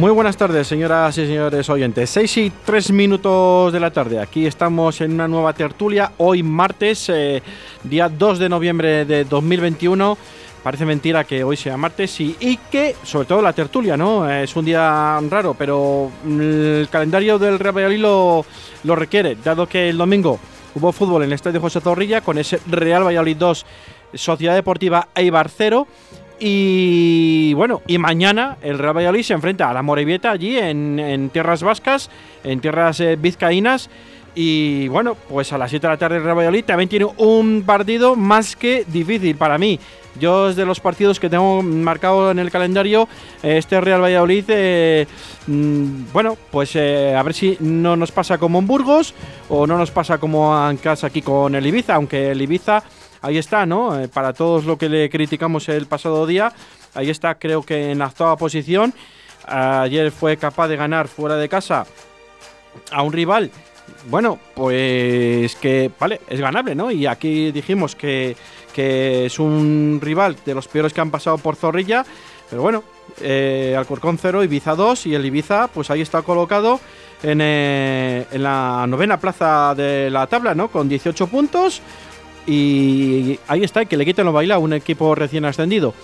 Muy buenas tardes, señoras y señores oyentes. 6 y 3 minutos de la tarde. Aquí estamos en una nueva tertulia. Hoy martes, eh, día 2 de noviembre de 2021. Parece mentira que hoy sea martes y, que, sobre todo la tertulia, ¿no? Es un día raro, pero el calendario del Real Valladolid lo, lo requiere, dado que el domingo hubo fútbol en el Estadio José Zorrilla con ese Real Valladolid 2, Sociedad Deportiva Eibar 0 y bueno, y mañana el Real Valladolid se enfrenta a la Morevieta allí en, tierras vascas, en tierras eh, vizcaínas. Y bueno, pues a las 7 de la tarde el Real Valladolid también tiene un partido más que difícil para mí. Yo es de los partidos que tengo marcado en el calendario, este Real Valladolid, eh, mm, bueno, pues eh, a ver si no nos pasa como en Burgos o no nos pasa como en casa aquí con el Ibiza, aunque el Ibiza ahí está, ¿no? Eh, para todos lo que le criticamos el pasado día, ahí está, creo que en la octava posición. Ayer fue capaz de ganar fuera de casa a un rival. Bueno, pues que, vale, es ganable, ¿no? Y aquí dijimos que, que es un rival de los peores que han pasado por Zorrilla. Pero bueno, eh, Alcorcón 0, Ibiza 2 y el Ibiza, pues ahí está colocado en, eh, en la novena plaza de la tabla, ¿no? Con 18 puntos. Y ahí está, que le quiten los baila a un equipo recién ascendido.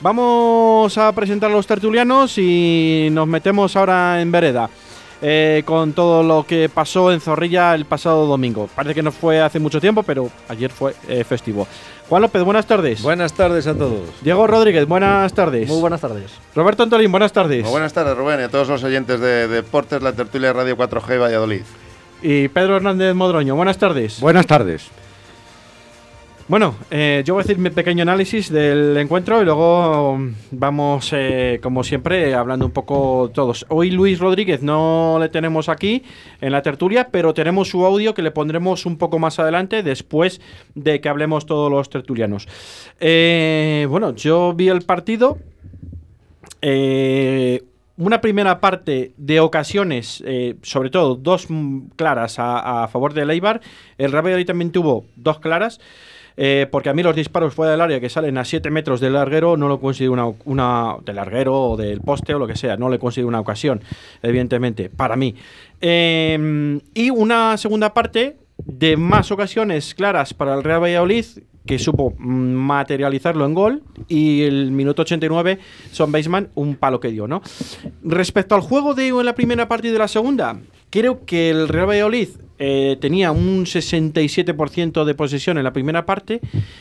Vamos a presentar a los tertulianos y nos metemos ahora en vereda. Eh, con todo lo que pasó en Zorrilla el pasado domingo. Parece que no fue hace mucho tiempo, pero ayer fue eh, festivo. Juan López, buenas tardes. Buenas tardes a todos. Diego Rodríguez, buenas tardes. Muy buenas tardes. Roberto Antolín, buenas tardes. Muy buenas tardes, Rubén, y a todos los oyentes de Deportes, la tertulia Radio 4G Valladolid. Y Pedro Hernández Modroño, buenas tardes. Buenas tardes. Bueno, eh, yo voy a decir mi pequeño análisis del encuentro y luego vamos, eh, como siempre, hablando un poco todos. Hoy Luis Rodríguez no le tenemos aquí en la tertulia, pero tenemos su audio que le pondremos un poco más adelante, después de que hablemos todos los tertulianos. Eh, bueno, yo vi el partido. una primera parte de ocasiones, sobre todo dos claras a, favor de Leibar. El Real también tuvo dos claras. Eh, porque a mí los disparos fuera del área que salen a 7 metros del larguero no lo considero una, una del larguero o del poste o lo que sea, no le considero una ocasión, evidentemente, para mí. Em, y una segunda parte de más ocasiones claras para el Real Valladolid que supo materializarlo en gol y el minuto 89 Son Baseman un palo que dio, ¿no? Respecto al juego de la primera parte y de la segunda, creo que el Real Valladolid eh, tenía un 67% de posesión en la primera parte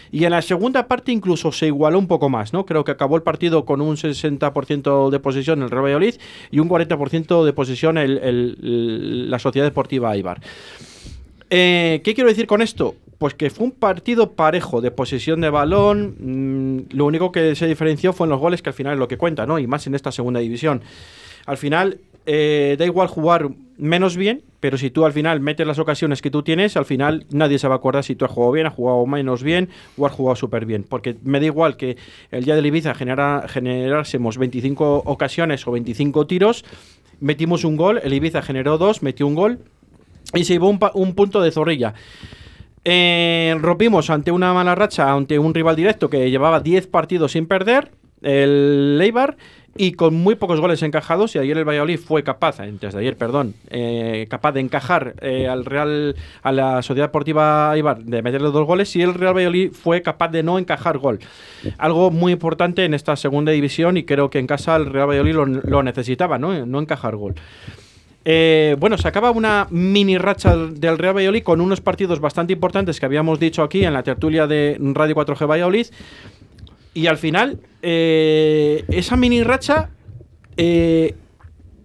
y en la segunda parte incluso se igualó un poco más, ¿no? Creo que acabó el partido con un 60% de posesión el Real Valladolid y un 40% de posesión el, la Sociedad Deportiva Aibar. Eh, ¿Qué quiero decir con esto? Pues que fue un partido parejo de posesión de balón. Mm, lo único que se diferenció fue en los goles, que al final es lo que cuenta, ¿no? Y más en esta segunda división. Al final, eh, da igual jugar menos bien, pero si tú al final metes las ocasiones que tú tienes, al final nadie se va a acordar si tú has jugado bien, has jugado menos bien o has jugado súper bien. Porque me da igual que el día de Ibiza genera, generásemos 25 ocasiones o 25 tiros, metimos un gol, el Ibiza generó dos, metió un gol y se llevó un, punto de zorrilla. Eh, rompimos ante una mala racha, ante un rival directo que llevaba 10 partidos sin perder, el Leibar y con muy pocos goles encajados y ayer el Valladolid fue capaz, antes de ayer, perdón, eh, capaz de encajar eh, al Real, a la Sociedad Deportiva Ibar de meterle dos goles y el Real Valladolid fue capaz de no encajar gol. Algo muy importante en esta segunda división y creo que en casa el Real Valladolid lo, necesitaba, ¿no? no encajar gol. Eh, bueno, se acaba una mini racha del Real Valladolid con unos partidos bastante importantes que habíamos dicho aquí en la tertulia de Radio 4G Valladolid. Y al final, eh, esa mini racha, eh,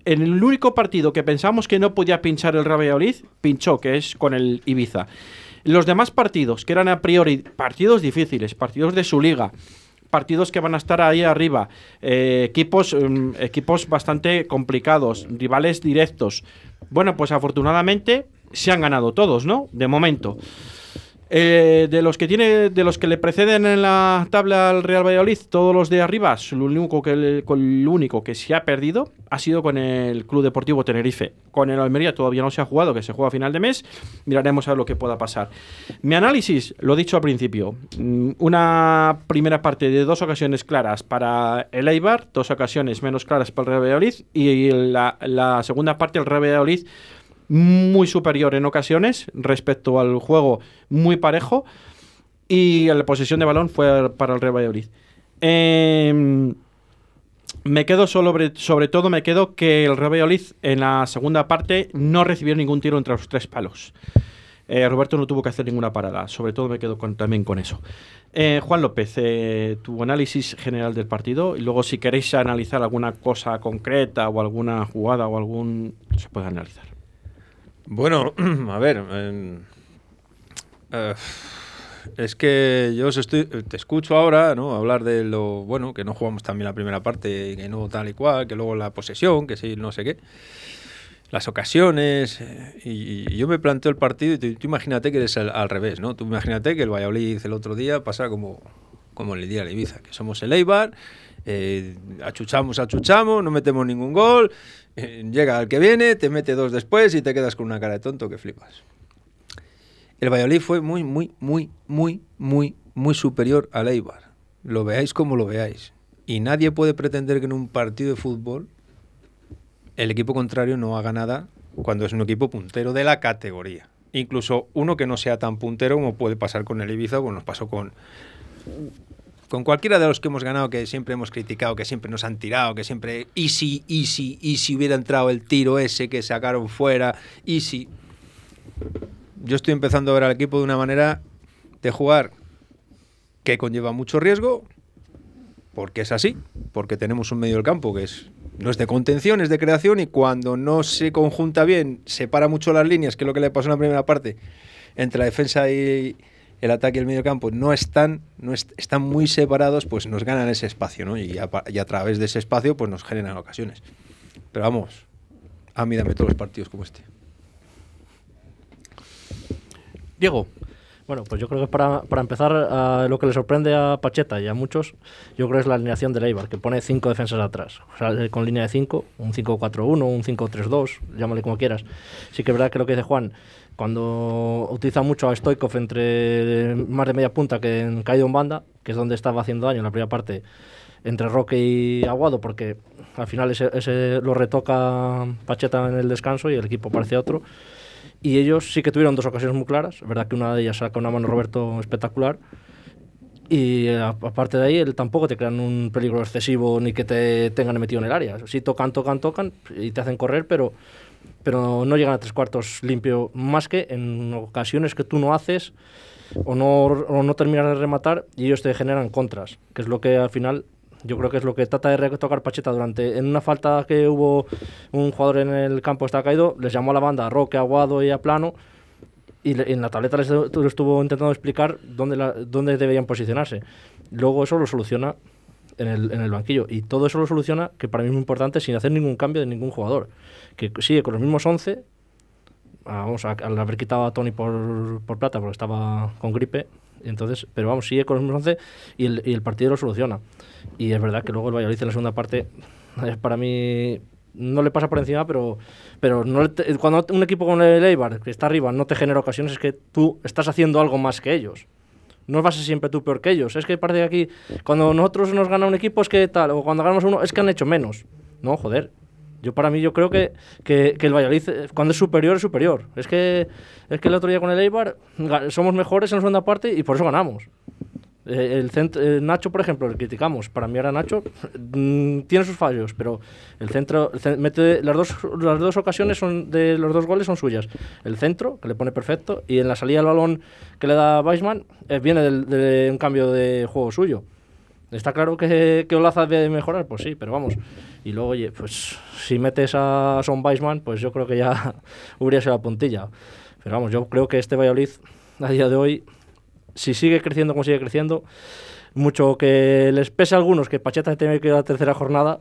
en el único partido que pensamos que no podía pinchar el Real Valladolid, pinchó, que es con el Ibiza. Los demás partidos, que eran a priori partidos difíciles, partidos de su liga, partidos que van a estar ahí arriba, eh, equipos, mm, equipos bastante complicados, rivales directos. Bueno, pues afortunadamente se han ganado todos, ¿no? De momento. Eh, de los que tiene, de los que le preceden en la tabla al Real Valladolid, todos los de arriba, lo único que, el, único que se ha perdido ha sido con el Club Deportivo Tenerife. Con el Almería todavía no se ha jugado, que se juega a final de mes. Miraremos a ver lo que pueda pasar. Mi análisis, lo dicho al principio, mm, una primera parte de dos ocasiones claras para el Eibar, dos ocasiones menos claras para el Real Valladolid y la segunda parte el Real Valladolid muy superior en ocasiones respecto al juego muy parejo y la posesión de balón fue para el Real Valladolid. Em, me quedo sobre, sobre todo me quedo que el Real Valladolid en la segunda parte no recibió ningún tiro entre los tres palos. Eh, Roberto no tuvo que hacer ninguna parada, sobre todo me quedo con, también con eso. Eh, Juan López, eh, tu análisis general del partido y luego si queréis analizar alguna cosa concreta o alguna jugada o algún... se puede analizar. Bueno, a ver. Eh, es que yo estoy, te escucho ahora, ¿no? Hablar de lo bueno, que no jugamos también la primera parte, que no tal y cual, que luego la posesión, que sí, no sé qué. Las ocasiones. Eh, y, yo me planteo el partido y tú, imagínate que eres al, revés, ¿no? Tú imagínate que el Valladolid el otro día pasa como, como el día de Ibiza, que somos el Eibar, eh, achuchamos, achuchamos, no metemos ningún gol llega el que viene, te mete dos después y te quedas con una cara de tonto que flipas. El Valladolid fue muy, muy, muy, muy, muy, muy superior al Eibar. Lo veáis como lo veáis. Y nadie puede pretender que en un partido de fútbol el equipo contrario no haga nada cuando es un equipo puntero de la categoría. Incluso uno que no sea tan puntero como puede pasar con el Ibiza, como nos pasó con, con cualquiera de los que hemos ganado, que siempre hemos criticado, que siempre nos han tirado, que siempre, y si, y si, y si hubiera entrado el tiro ese que sacaron fuera, y si. Yo estoy empezando a ver al equipo de una manera de jugar que conlleva mucho riesgo, porque es así, porque tenemos un medio del campo que es no es de contención, es de creación, y cuando no se conjunta bien, separa mucho las líneas, que es lo que le pasó en la primera parte, entre la defensa y, el ataque y el medio campo no están, no están muy separados, pues nos ganan ese espacio, ¿no? Y a, a, través de ese espacio, pues nos generan ocasiones. Pero vamos, a mí dame todos los partidos como este. Diego. Bueno, pues yo creo que para, para empezar, lo que le sorprende a Pacheta y a muchos, yo creo que es la alineación de Eibar, que pone cinco defensas atrás. O sea, con línea de cinco, un 5-4-1, un 5-3-2, llámale como quieras. Sí que es verdad que lo que dice Juan, cuando utiliza mucho a Stoikov entre más de media punta que en caído en banda, que es donde estaba haciendo daño en la primera parte entre Roque y Aguado, porque al final ese, lo retoca Pacheta en el descanso y el equipo parece otro. Y ellos sí que tuvieron dos ocasiones muy claras, verdad que una de ellas saca una mano Roberto espectacular. Y aparte de ahí, él tampoco te crean un peligro excesivo ni que te tengan metido en el área. Sí tocan, tocan, tocan y te hacen correr, pero pero no llegan a tres cuartos limpio, más que en ocasiones que tú no haces o no, o no terminas de rematar y ellos te generan contras, que es lo que al final yo creo que es lo que trata de retocar Pacheta durante en una falta que hubo un jugador en el campo está caído, les llamó a la banda a Roque, Aguado y a Plano y en la tableta les, estuvo intentando explicar dónde, la, dónde debían posicionarse. Luego eso lo soluciona en el, en el banquillo y todo eso lo soluciona, que para mí es muy importante, sin hacer ningún cambio de ningún jugador que sigue con los mismos 11, vamos, al haber quitado a Tony por, por plata porque estaba con gripe, entonces, pero vamos, sigue con los mismos 11 y el, y el partido lo soluciona. Y es verdad que luego el Valladolid en la segunda parte, para mí, no le pasa por encima, pero, pero no cuando un equipo con el Eibar, que está arriba, no te genera ocasiones, es que tú estás haciendo algo más que ellos. No vas a ser siempre tú peor que ellos. Es que parece que aquí, cuando nosotros nos gana un equipo, es que tal, o cuando ganamos uno, es que han hecho menos. No, joder, yo para mí yo creo que, que, el Valladolid eh, cuando es superior es superior. Es que es que el otro día con el Eibar somos mejores en la segunda parte y por eso ganamos. Eh, el centro, eh, Nacho, por ejemplo, le criticamos. Para mí ahora Nacho mm, tiene sus fallos, pero el centro mete las dos las dos ocasiones son de los dos goles son suyas. El centro que le pone perfecto y en la salida del balón que le da Weisman viene de un cambio de juego suyo. Está claro que, que Olaza debe mejorar, pues sí, pero vamos. Y luego, oye, pues si metes a Son Weisman, pues yo creo que ya hubiera sido la puntilla. Pero vamos, yo creo que este Valladolid, a día de hoy, si sigue creciendo como sigue creciendo, mucho que les pese a algunos que Pacheta tenía que ir a la tercera jornada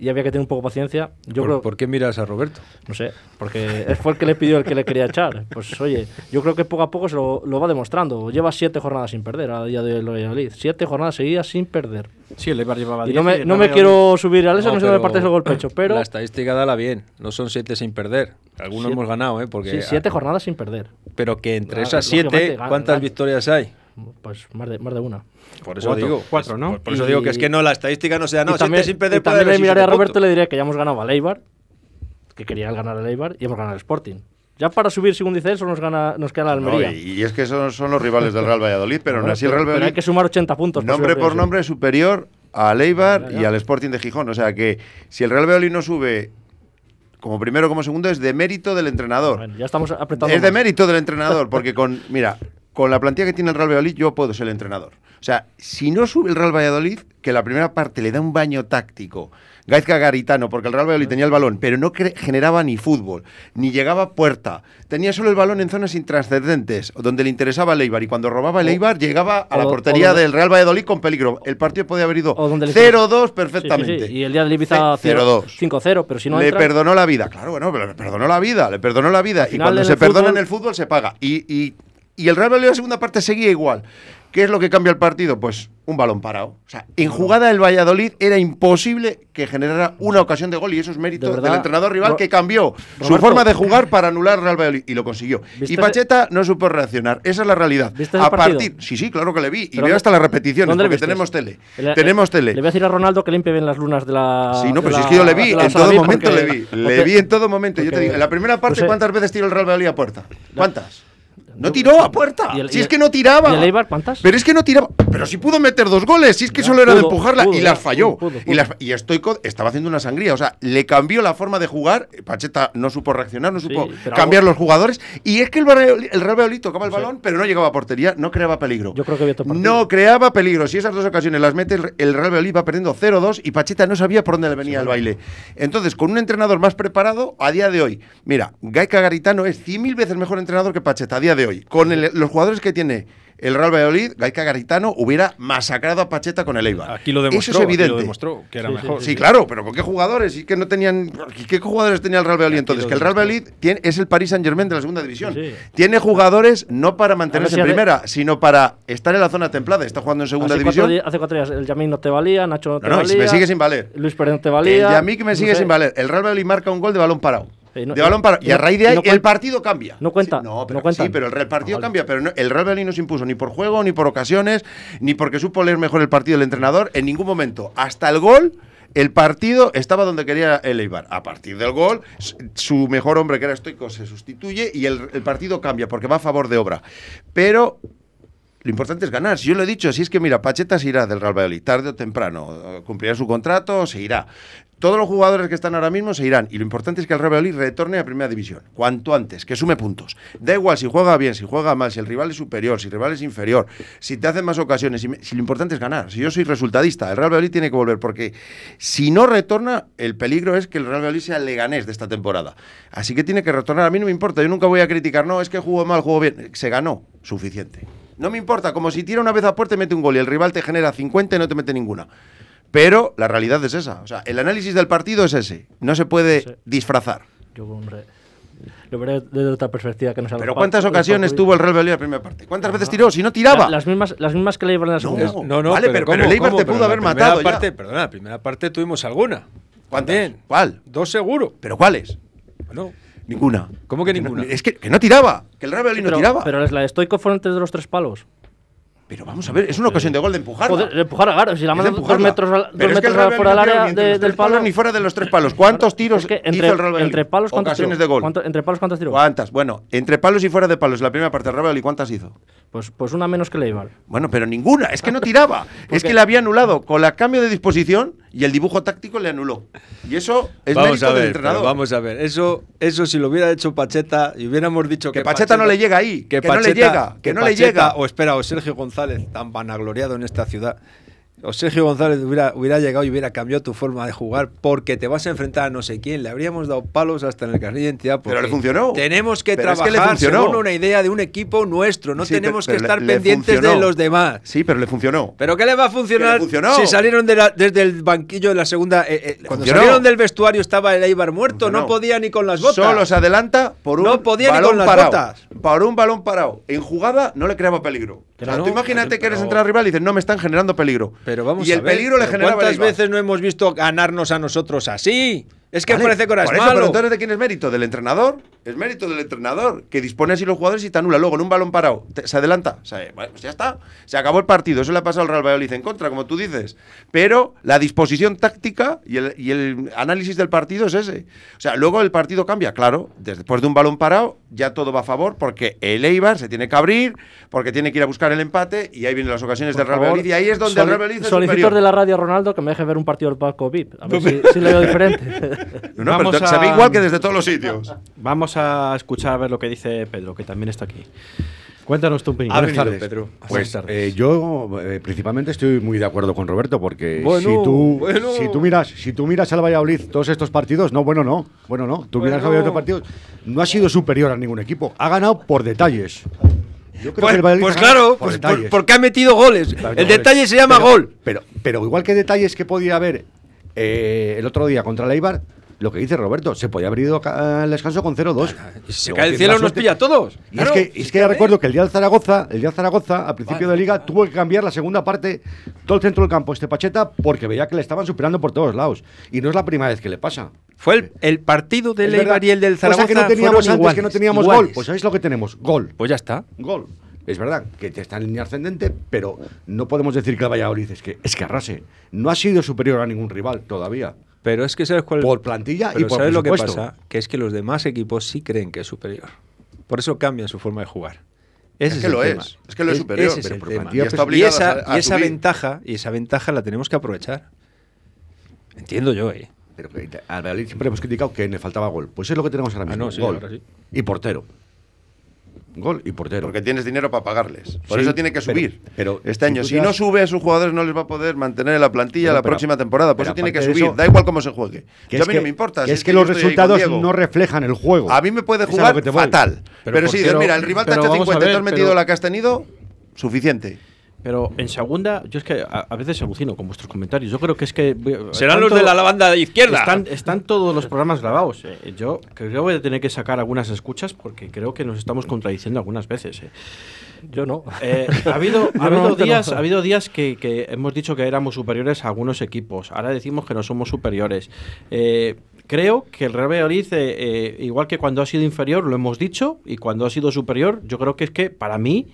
y había que tener un poco de paciencia. Yo ¿Por, creo, por qué miras a Roberto? no sé, porque es fue el que le pidió el que le quería echar. Pues oye, yo creo que poco a poco se lo, lo va demostrando. Lleva siete jornadas sin perder a día de Valladolid. Siete jornadas seguidas sin perder. Sí, el Eibar llevaba Y 10 no me, no me quiero subir al eso, no, No, sé pero partes el golpe pecho, pero La estadística dala bien. No son siete sin perder. Algunos Siete- hemos ganado, ¿eh? Porque, sí, siete jornadas sin perder. Pero que entre esas siete, ¿cuántas victorias hay? Pues más de, más de una. Por eso Cuatro, digo. cuatro, ¿no? Por, por eso Y- digo que es que no, la estadística no sea, no, y también, sin perder y también puede le miraré a Roberto y le diré que ya hemos ganado al Eibar, que quería ganar al Eibar, y hemos ganado al Sporting. Ya para subir, según dice él, solo nos, gana, nos queda la No, Almería. y, y es que son, son los rivales del Real Valladolid, pero Bueno, así el Real pero hay Valladolid, que sumar 80 puntos. nombre por de nombre, superior al Eibar Ya, ya. y al Sporting de Gijón. O sea que si el Real Valladolid no sube como primero o como segundo, es de mérito del entrenador. Bueno, ya estamos apretando. Es de mérito del entrenador, porque con, mira, con la plantilla que tiene el Real Valladolid, yo puedo ser el entrenador. O sea, si no sube el Real Valladolid, que la primera parte le da un baño táctico, Gaizka Garitano, porque el Real Valladolid tenía el balón, pero no generaba ni fútbol, ni llegaba a puerta. Tenía solo el balón en zonas intrascendentes, donde le interesaba el Eibar, y cuando robaba el Eibar, llegaba a la portería del Real Valladolid con peligro. El partido podía haber ido O donde le- 0-2 Sí, sí, perfectamente. sí. Y el día del Ibiza Ce- 0-2. 5-0, pero si no le entra, perdonó la vida. Claro, bueno, pero le perdonó la vida, le perdonó la vida. Y cuando se el perdona fútbol- en el fútbol se paga. Y, y, y el Real Valladolid en la segunda parte seguía igual. ¿Qué es lo que cambia el partido? Pues un balón parado. O sea, en jugada del Valladolid era imposible que generara una ocasión de gol y eso es mérito De verdad, del entrenador rival que cambió su forma de jugar para anular al Real Valladolid y lo consiguió. ¿Viste Y Pacheta no supo reaccionar. Esa es la realidad. ¿Viste ese a partir, sí, sí, claro que le vi y ¿Pero veo hasta las repeticiones ¿dónde le porque tenemos tele. Le- tenemos le- tele. Le voy a decir a Ronaldo que limpie bien las lunas de la. Sí, no, pero si la- es que yo le vi, en todo momento porque- le vi. Le vi en todo momento. Yo te digo, en la primera parte, no sé. ¿cuántas veces tiró el Real Valladolid a puerta? ¿Cuántas? No tiró a puerta. ¿Y el- si es que no tiraba. ¿Y el Eibar cuántas? Pero es que no tiraba. Pero si pudo meter dos goles, si es que Ya, solo era de empujarla pudo, y las falló. pudo, Y, las, y Stoico estaba haciendo una sangría. O sea, le cambió la forma de jugar. Pacheta no supo reaccionar, no supo cambiar algo- los jugadores. Y es que el, el Real Valladolid tocaba el Sí. balón, pero no llegaba a portería, no creaba peligro. Yo creo que había. No creaba peligro. Si esas dos ocasiones las mete el, el Real Valladolid va perdiendo 0-2 y Pacheta no sabía por dónde le venía el baile. Entonces, con un entrenador más preparado, a día de hoy, mira, Gaika Garitano es 100.000 veces mejor entrenador que Pacheta a día de hoy. Con el- los jugadores que tiene el Real Valladolid, Gaika Garitano hubiera masacrado a Pacheta con el Eibar. Aquí lo demostró, Eso es aquí evidente. lo demostró, que era Sí, sí, mejor. Sí, claro, pero ¿con qué jugadores? Y que no tenían. ¿Qué jugadores tenía el Real Valladolid entonces? Que el Real. Valladolid tiene- es el Paris Saint Germain de la segunda división. Sí, sí. Tiene jugadores no para mantenerse si en primera, sino para estar en la zona templada. Está jugando en segunda Hace cuatro, división. días, hace cuatro días el Yamín no te valía, Nacho no te No, no, y valía. me sigue sin valer. Luis Pérez no te El valía. Yamik me no sigue sé. sin valer. El Real Valladolid marca un gol de balón parado. Eh, no- de balón parado. y a raíz de ahí el partido cambia. no cuenta, Sí, no, pero, no cuentan. sí, pero el partido Ah, vale. cambia. Pero el Real Valladolid no se impuso ni por juego, ni por ocasiones, ni porque supo leer mejor el partido del entrenador. En ningún momento. Hasta el gol. El partido estaba donde quería el Eibar. A partir del gol, su mejor hombre, que era Stoico, se sustituye y el, el partido cambia porque va a favor de obra. Pero lo importante es ganar. Si yo lo he dicho, si es que mira, Pacheta se irá del Real Valladolid, tarde o temprano, eh, cumplirá su contrato, se irá. Todos los jugadores que están ahora mismo se irán. Y lo importante es que el Real Valladolid retorne a Primera División. Cuanto antes, que sume puntos. Da igual si juega bien, si juega mal, si el rival es superior, si el rival es inferior, si te hacen más ocasiones. Si, lo importante es ganar. Si yo soy resultadista, el Real Valladolid tiene que volver. Porque si no retorna, el peligro es que el Real Valladolid sea el leganés de esta temporada. Así que tiene que retornar. A mí no me importa. Yo nunca voy a criticar. No, es que jugó mal, jugó bien. Se ganó. Suficiente. No me importa, como si tira una vez a puerta y mete un gol y el rival te genera 50 y no te mete ninguna. Pero la realidad es esa. O sea, el análisis del partido es ese. No se puede Sí. disfrazar. Yo, hombre, lo veré desde otra perspectiva que no Pero ¿cuántas ocasiones tuvo el Real Valladolid en la primera parte? ¿Cuántas veces tiró? Si no tiraba. La- las, mismas, las mismas que le iban en la segunda. No. No, no, Vale, pero- pero el Eibar te pudo haber matado ya. parte, Perdona, la primera parte tuvimos alguna. ¿Cuántas? También. ¿Cuál? Dos seguro. ¿Pero cuáles? Bueno, Ninguna. ¿Cómo que no- ninguna? es que, que no tiraba. Que el Real Valladolid pero, no tiraba. pero es la de Stoico fueron antes de los tres palos. Pero vamos a ver, es una ocasión de gol de. Joder, empujar a Garo, si la Es de manda dos metros, al- dos es que metros Real fuera del área de- del palo. ni fuera de los tres palos. ¿Cuántos tiros Es que entre, hizo el Real entre palos, ¿cuántos Ocasiones de gol. ¿Cuánto- entre palos. ¿Cuántas? Bueno, entre palos y fuera de palos, la primera parte del Real Valladolid, ¿cuántas hizo? Pues, pues una menos que le iban. Bueno, pero ninguna, es que no tiraba. es que le había anulado con la cambio de disposición y el dibujo táctico le anuló. Y eso es vamos mérito a ver, del entrenador. vamos a ver. Eso, eso si lo hubiera hecho Pacheta y hubiéramos dicho Que que, Pacheta no le llega ahí, que no le llega, que no le Pacheta- llega. O espera, o Sergio González, tan vanagloriado en esta ciudad, o Sergio González hubiera, hubiera llegado y hubiera cambiado tu forma de jugar porque te vas a enfrentar a no sé quién, le habríamos dado palos hasta en el carnet de identidad. Pero le funcionó. Tenemos que Pero es que le trabajar funcionó. según una idea de un equipo nuestro, no Sí, tenemos pero- que pero estar le- le pendientes de los demás. Sí, pero le funcionó. ¿Pero qué le va a funcionar si salieron de la- desde el banquillo de la segunda? eh, eh, cuando funcionó. salieron del vestuario estaba el Eibar muerto, Funcionó. no podía ni con las botas. Solo se adelanta por un No podía ni balón con las parado. botas. Por un balón parado. En jugada no le creaba peligro. O sea, tú imagínate que eres entrenador rival y dices, no me están generando peligro. Pero vamos y a el ver, peligro le pero generaba ¿Cuántas veces no hemos visto ganarnos a nosotros así? Es que Vale, parece que ahora por es eso, malo. Pero entonces, ¿de quién es mérito? ¿Del entrenador? Es mérito del entrenador, que dispone así los jugadores y te anula. Luego, en un balón parado, te- se adelanta. O sea, bueno, pues ya está. Se acabó el partido. Eso le ha pasado al Real Valladolid en contra, como tú dices. Pero la disposición táctica y el, y el análisis del partido es ese. O sea, luego el partido cambia, claro. Después de un balón parado, ya todo va a favor, porque el Eibar se tiene que abrir, porque tiene que ir a buscar el empate, y ahí vienen las ocasiones del Real Valladolid. Y ahí es donde el Real Valladolid es Solicitor superior. de la radio Ronaldo que me deje ver un partido del Paco VIP. A ver si, si le veo diferente. No, no, Vamos pero a- se ve igual que desde todos los sitios. Vamos a escuchar a ver lo que dice Pedro, que también está aquí. Cuéntanos tu opinión. Ha Buenas venido tardes. Pedro. Pues Buenas tardes. eh, yo eh, principalmente estoy muy de acuerdo con Roberto porque Bueno, si tú bueno. si tú miras si tú miras al Valladolid todos estos partidos no bueno no bueno no tú miras al Bueno. Valladolid partidos no ha sido superior a ningún equipo ha ganado por detalles. Yo creo Pues, que el Valladolid pues claro, por pues por- detalles. porque ha metido goles. Claro, El goles. detalle se llama Pero- gol. Pero, pero igual que detalles que podía haber eh, el otro día contra el Eibar, lo que dice Roberto, se podía haber ido al descanso con 0-2. Y si se cae el cielo nos pilla a todos. Y Claro, es que, es que ya recuerdo que el día del Zaragoza, el día del Zaragoza, al principio de liga, tuvo que cambiar la segunda parte, todo el centro del campo, este Pacheta, porque veía que le estaban superando por todos lados. Y no es la primera vez que le pasa. Fue el, el partido del Es verdad. Eibar y el del Cosa Zaragoza que no teníamos antes, que no teníamos iguales. gol. Pues ¿sabéis lo que tenemos? Gol. Pues ya está. Gol. Es verdad que está en línea ascendente, pero no podemos decir que el Valladolid es que, es que arrase. No ha sido superior a ningún rival todavía. Pero es que sabes cuál Por plantilla y Pero por ¿sabes lo que pasa? Que es que los demás equipos sí creen que es superior. Por eso cambian su forma de jugar. Ese Es que el lo tema. es, es que lo es superior, es pero el por plantilla, Y, está obligado esa, a- a y esa ventaja, y esa ventaja la tenemos que aprovechar. Entiendo yo, eh. Pero que al Valladolid siempre hemos criticado que le faltaba gol. Pues es lo que tenemos ahora Ah, mismo. no, sí, gol. ahora sí. Y portero. Gol y portero. Porque tienes dinero para pagarles. Por Sí, eso tiene que subir. pero este año, si te no sube a sus jugadores, no les va a poder mantener en la plantilla la pero- próxima temporada. Por eso tiene que subir. eso- da igual cómo se juegue. Que Yo a mí no me importa. Que si es que los resultados no reflejan el juego. A mí me puede jugar te fatal. Pero si portero- mira, el rival te ha hecho vamos a 50 y tú ver, has metido la que has tenido, suficiente. Pero en segunda, yo es que a, a veces alucino con vuestros comentarios. Yo creo que es que. Serán los de la banda de izquierda. Están, están todos los programas grabados. eh. Yo creo que voy a tener que sacar algunas escuchas porque creo que nos estamos contradiciendo algunas veces. eh. Yo no. Eh, ha habido, ha habido no. días, ha habido días que, que hemos dicho que éramos superiores a algunos equipos. Ahora decimos que no somos superiores. Eh, creo que el Real Valladolid, eh, eh, igual que cuando ha sido inferior, lo hemos dicho, y cuando ha sido superior, yo creo que es que para mí.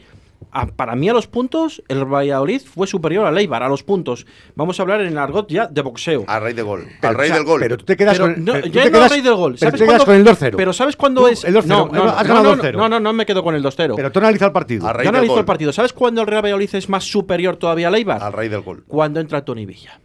A- para mí a los puntos, el Valladolid fue superior al Eibar, a los puntos. Vamos a hablar en el argot ya de boxeo. Al rey de gol. Pero, Al rey o sea, del gol. Pero tú te quedas Pero con no, pero tú ya te no quedas- rey del gol. Pero ¿Sabes quedas cuándo- con el 2-0. Pero ¿sabes cuándo es? el 2-0. No, no, Has no, ganado no, 2-0. no, no, no me quedo con el 2-0. Pero tú analiza el partido. Al rey Yo analizo gol. el partido. ¿Sabes cuándo el Real Valladolid es más superior todavía al Eibar? Al rey del gol. Cuando entra Tony Villa.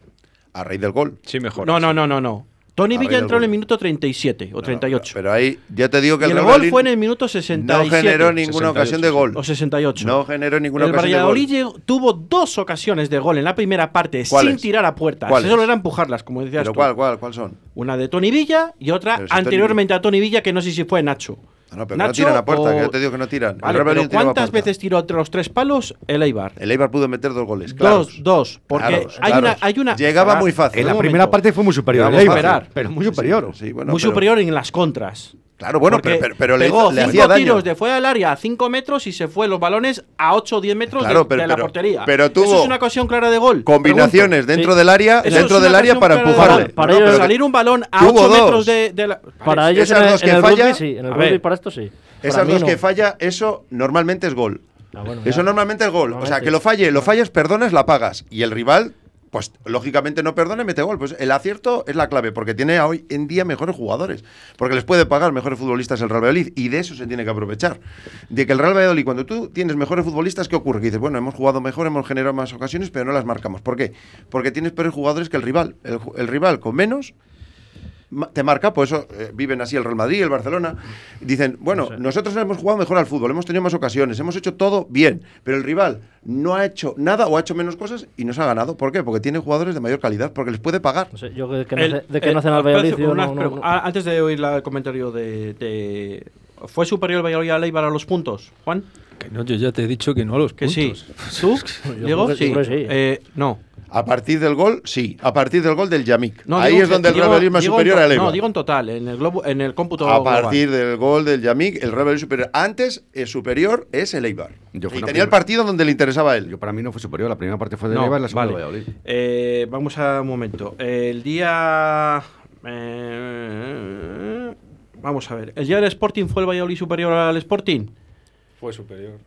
Al rey del gol. Sí, mejor. No, no, no, no, no. Tony Villa entró en el minuto 37 o 38. Pero ahí ya te digo que el el gol fue en el minuto 67. no generó ninguna 68, ocasión de gol. O 68. No generó ninguna el ocasión de gol. tuvo dos ocasiones de gol en la primera parte sin tirar a puertas. ¿Cuáles? Eso era empujarlas, como decías ¿Pero tú. cuál, cuál, cuál son? Una de Tony Villa y otra Tony anteriormente a Tony Villa, que no sé si fue Nacho. No, pero que no tiran a puerta, o- que te digo que no tiran. Vale, pero ¿cuántas veces tiró entre los tres palos el Eibar? El Eibar pudo meter dos goles. claros. Dos, dos. Porque Claros, hay, claros. Una, hay una. Llegaba muy fácil. En la primera parte fue muy superior. El Eibar, pero muy superior. Sí, bueno, muy pero- superior en las contras. Claro, bueno, Porque pero, pero, pero le, pegó hizo- le cinco hacía daño. tiros de fuera del área a 5 metros y se fue los balones a 8 o 10 metros Claro, de, pero- de la portería. pero tuvo Eso es una ocasión clara de gol. Combinaciones Pregunto. dentro Sí. del área, Eso dentro del área para empujarle. gol. Para No, ellos- salir un balón a tuvo 8 dos. metros de, de la. Para ellos esas en el, dos en que el falla- rugby sí, en el rugby para esto sí. Esas Para dos no. que falla, eso normalmente es gol. Ah, bueno, Eso normalmente es gol. O sea, Normalmente. que lo falle, lo fallas, perdonas, la pagas. Y el rival, pues lógicamente no perdona y mete gol. Pues el acierto es la clave, porque tiene hoy en día mejores jugadores. Porque les puede pagar mejores futbolistas el Real Valladolid. Y de eso se tiene que aprovechar. De que el Real Valladolid, cuando tú tienes mejores futbolistas, ¿qué ocurre? Que dices, bueno, hemos jugado mejor, hemos generado más ocasiones, pero no las marcamos. ¿Por qué? Porque tienes peores jugadores que el rival. El, rival con menos te marca, por eso eh, viven así el Real Madrid, el Barcelona. Dicen, bueno, nosotros hemos jugado mejor al fútbol, hemos tenido más ocasiones, hemos hecho todo bien, pero el rival no ha hecho nada o ha hecho menos cosas y nos ha ganado. ¿Por qué? Porque tiene jugadores de mayor calidad, porque les puede pagar. No sé, yo de que no, El- hace- de que el- no hacen al Valladolid, yo una no- no- pregu- no- ah, Antes de oír la- el comentario de, de- ¿Fue superior el Valladolid a Leibar a los puntos, Juan? Que no, yo ya te he dicho que no a los Que puntos. sí. ¿Tú? Yo Diego, creo que- sí. sí. Eh, no. A partir del gol, sí. A partir del gol del Yamik. No, Ahí digo es donde el digo- Real Madrid es superior al Eibar. No, digo en total, en el, globo, en el cómputo A global. partir del gol del Yamik, el Real Madrid es superior. Antes, el superior es el Eibar. Yo y tenía el partido donde le interesaba a él. Yo para mí no fue superior. La primera parte fue de No, Leibar y la segunda vale. Valladolid. Eh, vamos a un momento. El día. eh, vamos a ver. ¿El día del Sporting fue el Valladolid superior al Sporting? Fue superior.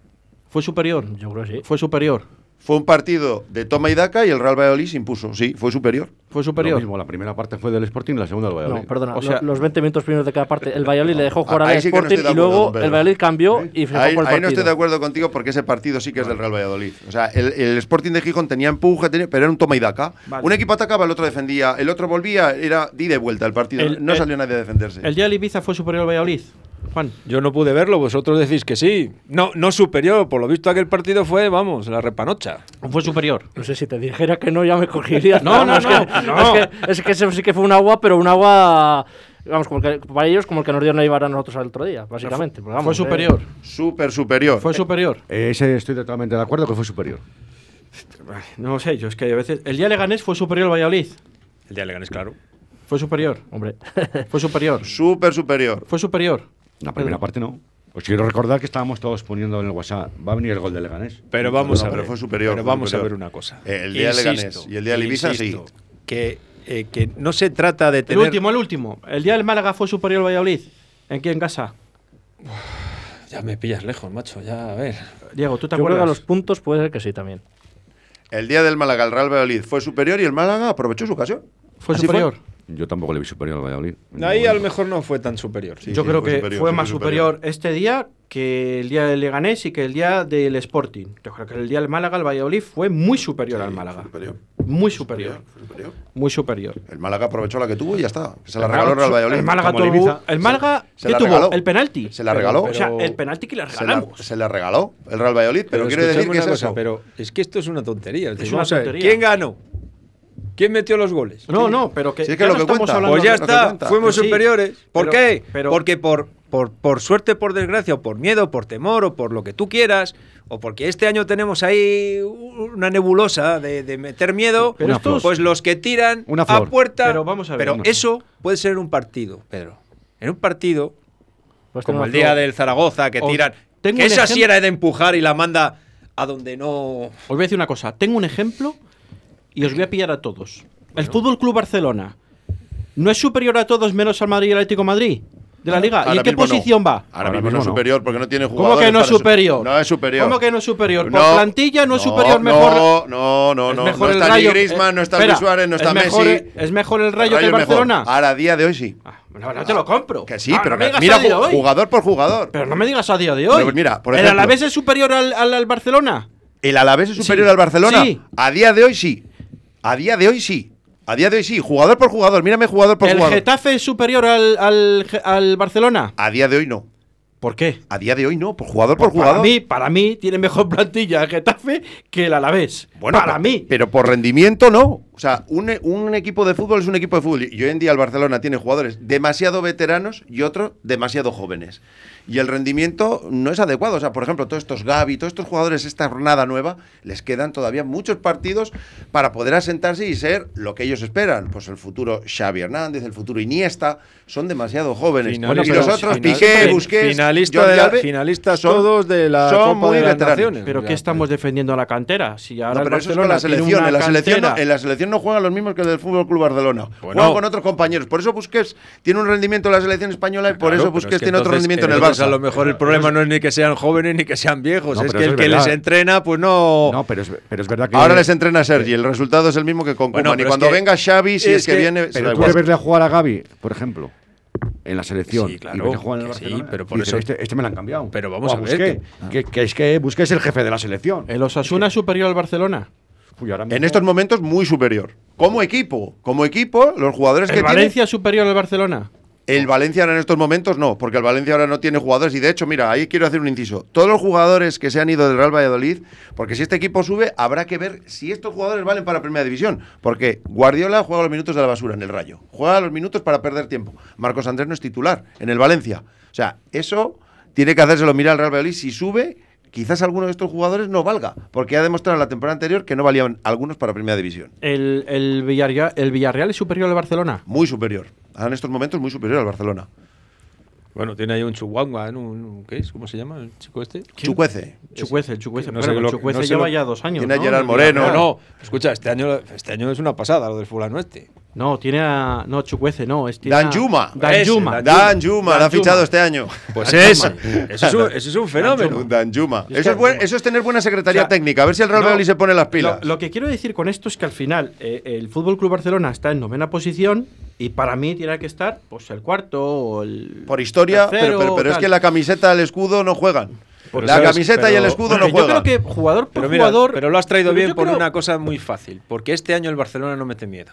¿Fue superior? Yo creo que sí. Fue superior. Fue un partido de toma y daca y el Real Valladolid se impuso. Sí, fue superior. Fue Lo superior. mismo, la primera parte fue del Sporting y la segunda del Valladolid. No, perdona, O sea- lo- los 20 minutos primeros de cada parte, el Valladolid le dejó jugar Ahí al sí que no Sporting de y luego el Valladolid cambió y se fue Ahí, por el ahí no estoy de acuerdo contigo porque ese partido sí que es del Real Valladolid. O sea, el, el Sporting de Gijón tenía empuje, tenía- pero era un toma y daca. Vale. Un equipo atacaba, el otro defendía, el otro volvía, era di de vuelta el partido. El- no el- salió nadie a defenderse. ¿El día del Ibiza fue superior al Valladolid? Juan. Yo no pude verlo, vosotros decís que sí. No, no superior, por lo visto aquel partido fue, vamos, la repanocha. Fue superior. No sé si te dijera que no, ya me cogerías. No, no, es no, que, no. Es que, es que eso sí que fue un agua, pero un agua. Vamos, como que, para ellos, como el que nos dieron Eibar a nosotros el otro día, básicamente. Vamos, Fue eh, superior. Súper superior. Fue superior. Eh, Ese estoy totalmente de acuerdo que fue superior. No sé, yo es que a veces. ¿El día Leganés fue superior al Valladolid? El día le ganes, claro. Fue superior. Hombre, Fue superior. Súper superior. Fue superior. La primera parte no. Os quiero recordar que estábamos todos poniendo en el WhatsApp. Va a venir el gol de Leganés. Pero vamos No, a pero ver. fue superior, Pero fue vamos superior. a ver una cosa. Eh, el día de Leganés y el día de Ibiza, sí. Que, eh, que no se trata de El tener. último, el último. ¿El día del Málaga fue superior al Valladolid? ¿En qué en casa? Ya me pillas lejos, macho. Ya, a ver. Diego, ¿tú te yo creo que a acuerdas? los puntos puede ser que sí también. El día del Málaga, el Real Valladolid fue superior y el Málaga aprovechó su ocasión. ¿Fue Así superior? Yo tampoco le vi superior al Valladolid. Ahí a lo mejor no fue tan superior. Sí, Yo sí, creo fue que superior, fue más superior. este día que el día del Leganés y que el día del Sporting. Yo creo que el día del Málaga, el Valladolid, fue muy superior al Málaga. Superior. Muy superior. Muy superior. El Málaga aprovechó la que tuvo y ya está. Se la regaló el Real Valladolid. El Málaga, tuvo- Ibiza. el Málaga Se ¿qué la tuvo? regaló. El penalti. Se la regaló. O sea, Pero- el penalti que le Se la, regalamos. se la regaló el Real Valladolid, pero, quiere decir que es una cosa, eso. Pero es que esto es una tontería. Es una tontería. ¿Quién ganó? ¿Quién metió los goles? No, no, pero que, es que ya lo que estamos cuenta. hablando Pues ya está, fuimos sí, superiores. ¿Por pero- qué? pero- Porque por, por, por suerte, por desgracia, o por miedo, por temor, o por lo que tú quieras, o porque este año tenemos ahí una nebulosa de, de meter miedo, Pero estos- pues los que tiran Una a puerta. Pero vamos a ver, Pero una flor. eso puede ser en un partido, Pedro. En un partido, Pues como el día del Zaragoza, que tiran. tengo Que esa sí era de empujar y la manda a donde no. Os voy a decir una cosa. Tengo un ejemplo y os voy a pillar a todos. El Fútbol Club Barcelona no es superior a todos menos al Madrid y al Atlético de Madrid de la Liga. ¿Y Ahora en qué mismo no. posición va? Ahora, Ahora mismo, no es mismo no. superior porque no tiene ¿Cómo jugadores. que no es superior? No es superior. ¿Cómo que no es superior? Por No. plantilla no es No, superior no, mejor. No, no, es no. mejor no el está Rayo. ni Griezmann, eh, no está Luis Suárez, no está es mejor, Messi. Es mejor el Rayo, que el es mejor. Barcelona. Ahora, a día de hoy sí. Ah, no, no te lo compro. Que sí, Ah, pero no me mira a día de ju- hoy. jugador por jugador. Pero no me digas a día de hoy. Pero mira, por ¿El ejemplo- Alavés es superior al, al, al Barcelona? ¿El Alavés es superior Sí. al Barcelona? Sí. A día de hoy sí. A día de hoy sí. A día de hoy sí. Jugador por jugador. Mírame jugador por ¿El jugador. Getafe es superior al, al, al Barcelona? A día de hoy no. ¿Por qué? A día de hoy no. Por jugador por Para jugador. mí, para mí tiene mejor plantilla el Getafe que el Alavés. Bueno, para pero- mí. Pero por rendimiento no. O sea, un, un equipo de fútbol es un equipo de fútbol. Y hoy en día el Barcelona tiene jugadores demasiado veteranos y otros demasiado jóvenes. Y el rendimiento no es adecuado. O sea, por ejemplo, todos estos Gavi, todos estos jugadores, esta jornada nueva, les quedan todavía muchos partidos para poder asentarse y ser lo que ellos esperan. Pues el futuro Xavi Hernández, el futuro Iniesta, son demasiado jóvenes. Final- y los otros, final- Piqué, Busquets, finalista de la- finalistas son- todos de la son Copa muy de las. Naciones. Pero Ya, ¿qué estamos defendiendo la cantera? Si ahora No, pero eso es con la selección. En la selección, no, en la selección no juegan los mismos que el del Fútbol Club Barcelona. Bueno. Juegan con otros compañeros. Por eso Busquets tiene un rendimiento en la selección española y por Claro, eso Busquets es que tiene otro rendimiento en el Barça. A lo mejor el problema no es ni que sean jóvenes ni que sean viejos, es que el que les entrena, pues no. No, pero es, pero es verdad que. Ahora les entrena Sergi, el resultado es el mismo que con Bueno, Koeman. Y cuando que- venga Xavi, si es es, que, que- viene, Pero tú verle jugar a Gaby, por ejemplo, en la selección. Sí, claro, y verle jugar en el que sí, pero por eso- Este, este me lo han cambiado. Pero vamos O a ver que, que es que Busquets es el jefe de la selección. ¿El Osasuna es superior al Barcelona? Uy, ahora En estos momentos, muy superior. como equipo, como equipo, los jugadores que ¿El tiene. Valencia es superior al Barcelona? El Valencia ahora en estos momentos no, porque el Valencia ahora no tiene jugadores. Y de hecho, mira, ahí quiero hacer un inciso. Todos los jugadores que se han ido del Real Valladolid, porque si este equipo sube, habrá que ver si estos jugadores valen para Primera División. Porque Guardiola juega los minutos de la basura en el Rayo. Juega los minutos para perder tiempo. Marcos Andrés no es titular en el Valencia. O sea, eso tiene que hacérselo mirar al Real Valladolid. Si sube, quizás alguno de estos jugadores no valga. Porque ha demostrado en la temporada anterior que no valían algunos para Primera División. ¿El, el, Villarreal, ¿El Villarreal es superior al Barcelona? Muy superior. Ahora en estos momentos muy superior al Barcelona. Bueno, tiene ahí un Chuguangua, ¿no? Un- ¿qué es? ¿Cómo se llama el chico este? Chucuece. Chucuece, Chucuece. No Bueno, sé el lo- Chucuece no lleva lo- ya dos años. Tiene a. Gerard El Moreno, No. Escucha, este año, este año es una pasada lo del fulano este. No, tiene a. No, Chucuece, no. Es, tiene a- Danjuma. Danjuma. Ese, Dan Juma, la ha fichado este año. Pues ese, ese, es un, ese es un fenómeno. Dan Juma. Es Eso que- es, buen- eso es tener buena secretaría O sea, técnica. A ver si el Real no, Valladolid se pone las pilas. Lo, lo que quiero decir con esto es que al final eh, el Fútbol Club Barcelona está en novena posición y para mí tiene que estar pues el cuarto o el. Por historia, tercero pero, pero, pero es que la camiseta, el escudo no juegan. Pero la sabes, camiseta y el escudo no yo juegan. creo que jugador por Pero mira, jugador. pero lo has traído bien yo por creo- una cosa muy fácil. Porque este año el Barcelona no mete miedo.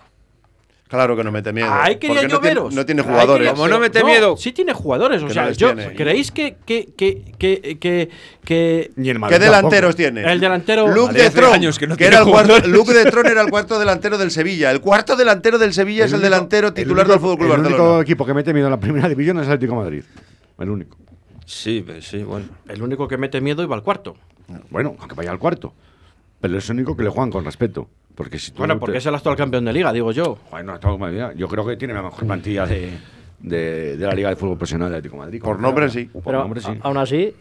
Claro que no mete miedo. Ahí quería porque yo no tiene, veros. no tiene jugadores. Como no mete miedo. Sí tiene jugadores. O Que sea, no yo, tiene. ¿creéis que, que, que, que, que, que- Ni el ¿Qué delanteros tampoco. tiene? El delantero- Luke de Tron, años que no que tiene era el cuarto. Luke de Tron era el cuarto delantero del Sevilla. El cuarto delantero del Sevilla es el único- delantero el titular único- del Fútbol Club El único Barcelona. equipo que mete miedo en la primera división es el Atlético de Madrid. El único. Sí, sí, bueno. el único que mete miedo iba al cuarto. Bueno, aunque vaya al cuarto. Pero es el único que le juegan con respeto. Porque si tú Bueno, no porque te- es el actual campeón de liga, digo yo. Bueno, yo creo que tiene la mejor plantilla de, de, de la Liga de Fútbol Profesional de Atlético de Madrid. Por nombre, sí. Por Pero nombre, sí. aún así,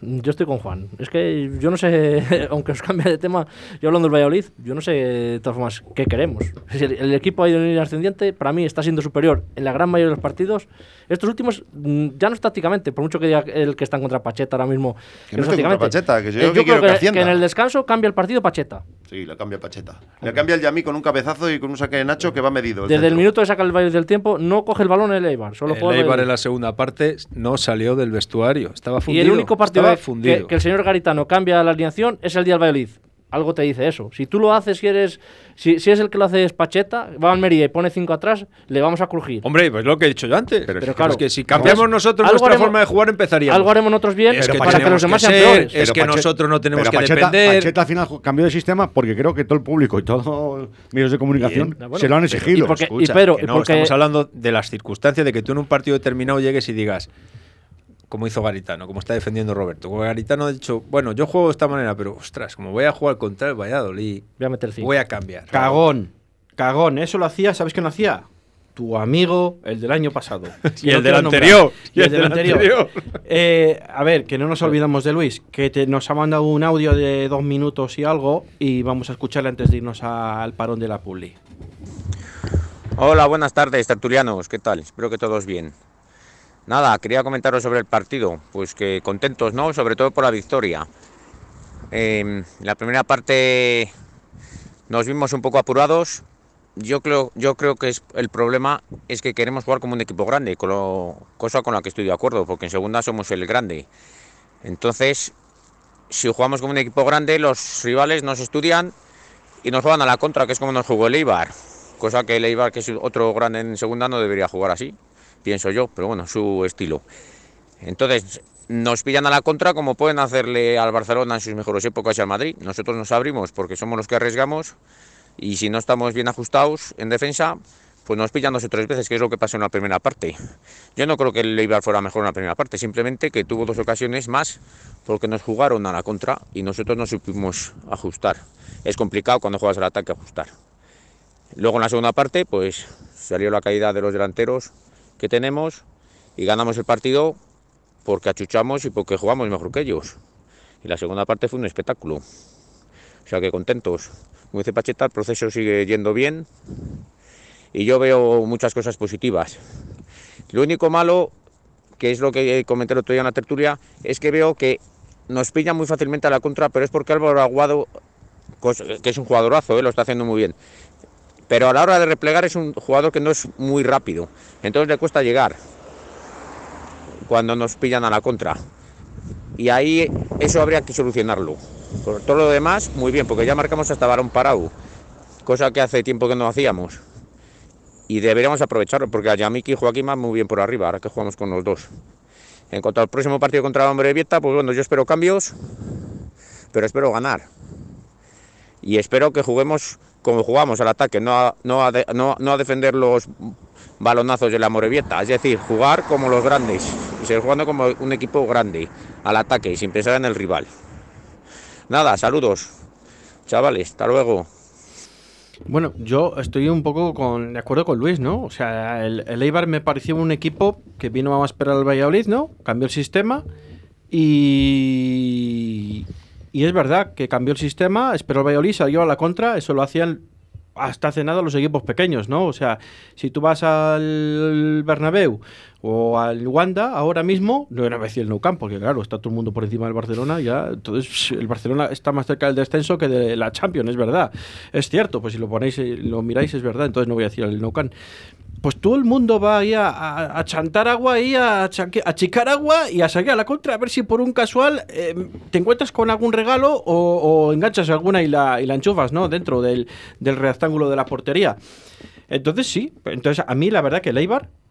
yo estoy con Juan. Es que yo no sé, aunque os cambie de tema, yo hablando del Valladolid, yo no sé de todas formas qué queremos. El, el equipo ha ido en línea ascendiente, para mí está siendo superior en la gran mayoría de los partidos. Estos últimos, mm, ya no es tácticamente, por mucho que diga el que está en contra Pacheta ahora mismo. Que no estoy contra Pacheta, que yo Eh, lo que quiero creo que ascienda. en el descanso cambia el partido Pacheta. Sí, le cambia Pacheta. Le cambia el Yamí con un cabezazo y con un saque de Nacho que va medido. el Desde el centro. minuto de sacar el Valladolid del tiempo, no coge el balón el Eibar, solo El juega el Eibar en la segunda parte no salió del vestuario. Estaba Y fundido. el único partido estaba que, fundido. que el señor Garitano cambia la alineación es el día del Valladolid. Algo te dice eso. Si tú lo haces, si eres, si, si es el que lo hace es Pacheta, va a Almería y pone cinco atrás, le vamos a crujir. Hombre, pues lo que he dicho yo antes. Pero Pero, claro, es que si cambiamos pues, nosotros nuestra haremos- forma de jugar, empezaríamos. Algo haremos nosotros bien Es que para que los demás que sean ser- peores. Es que Pacheta- nosotros no tenemos pero que Pacheta, depender. Pacheta al final cambió de sistema porque creo que todo el público y todos los medios de comunicación Bien, bueno, se lo han pero- exigido. y porque- Escucha, pero- que y no, porque- estamos hablando de las circunstancias de que tú en un partido determinado llegues y digas, como hizo Garitano, como está defendiendo Roberto. Como Garitano ha dicho, bueno, yo juego de esta manera, pero ostras, como voy a jugar contra el Valladolid, Voy a meter cinco. voy a cambiar. Cagón. Cagón. Eso lo hacía, ¿sabes quién lo hacía? Tu amigo, el del año pasado. Y el del anterior. Y el del anterior. Eh, a ver, que no nos olvidamos de Luis, que te- nos ha mandado un audio de dos minutos y algo y vamos a escucharle antes de irnos a- al parón de la Publi. Hola, buenas tardes, tertulianos. ¿Qué tal? Espero que todos bien. Nada, quería comentaros sobre el partido. Pues que contentos, ¿no? Sobre todo por la victoria. Eh, la primera parte nos vimos un poco apurados. Yo creo, yo creo que es, el problema es que queremos jugar como un equipo grande, cosa con la que estoy de acuerdo, porque en segunda somos el grande. Entonces, si jugamos como un equipo grande, los rivales nos estudian y nos juegan a la contra, que es como nos jugó el Eibar. Cosa que el Eibar, que es otro grande en segunda, no debería jugar así, pienso yo, pero bueno, su estilo. Entonces, nos pillan a la contra como pueden hacerle al Barcelona en sus mejores épocas y al Madrid. Nosotros nos abrimos porque somos los que arriesgamos y si no estamos bien ajustados en defensa, pues nos pillan dos o tres veces, que es lo que pasó en la primera parte. Yo no creo que el Eibar fuera mejor en la primera parte, simplemente que tuvo dos ocasiones más porque nos jugaron a la contra y nosotros no supimos ajustar. Es complicado cuando juegas al ataque ajustar. Luego en la segunda parte, pues salió la caída de los delanteros que tenemos y ganamos el partido porque achuchamos y porque jugamos mejor que ellos. Y la segunda parte fue un espectáculo. O sea que contentos. Como dice Pacheta, el proceso sigue yendo bien y yo veo muchas cosas positivas. Lo único malo, que es lo que comenté el otro día en la tertulia, es que veo que nos pillan muy fácilmente a la contra, pero es porque Álvaro Aguado, que es un jugadorazo, ¿eh? lo está haciendo muy bien. Pero a la hora de replegar es un jugador que no es muy rápido, entonces le cuesta llegar cuando nos pillan a la contra. Y ahí eso habría que solucionarlo. Por todo lo demás, muy bien, porque ya marcamos hasta varón parado. cosa que hace tiempo que no hacíamos. Y deberíamos aprovecharlo, porque a Yamiki y Joaquín van muy bien por arriba, ahora que jugamos con los dos. En cuanto al próximo partido contra la Hombre Vieta, pues bueno, yo espero cambios, pero espero ganar. Y espero que juguemos como jugamos al ataque, no a, no no- no a defender los balonazos de la Morevieta, es decir, jugar como los grandes, y seguir jugando como un equipo grande, al ataque y sin pensar en el rival. Nada, saludos, chavales, hasta luego. Bueno, yo estoy un poco con, de acuerdo con Luis, ¿no? O sea, el, el Eibar me pareció un equipo que vino a esperar al Valladolid, ¿no? Cambió el sistema y, y es verdad que cambió el sistema, esperó al Valladolid, salió a la contra, eso lo hacían hasta hace nada los equipos pequeños, ¿no? O sea, si tú vas al Bernabéu o al Wanda ahora mismo, no era decir el Nou Camp, porque claro, está todo el mundo por encima del Barcelona, ya, entonces el Barcelona está más cerca del descenso que de la Champions, es verdad. Es cierto, pues si lo ponéis, eh, lo miráis, es verdad, entonces no voy a decir el Nou Camp. Pues todo el mundo va ahí a, a- a chantar agua ahí, a, a chicar agua y a salir a la contra, a ver si por un casual eh, te encuentras con algún regalo o, enganchas alguna y la, y la enchufas, ¿no? Dentro del, del rectángulo de la portería. Entonces sí, entonces a mí la verdad que el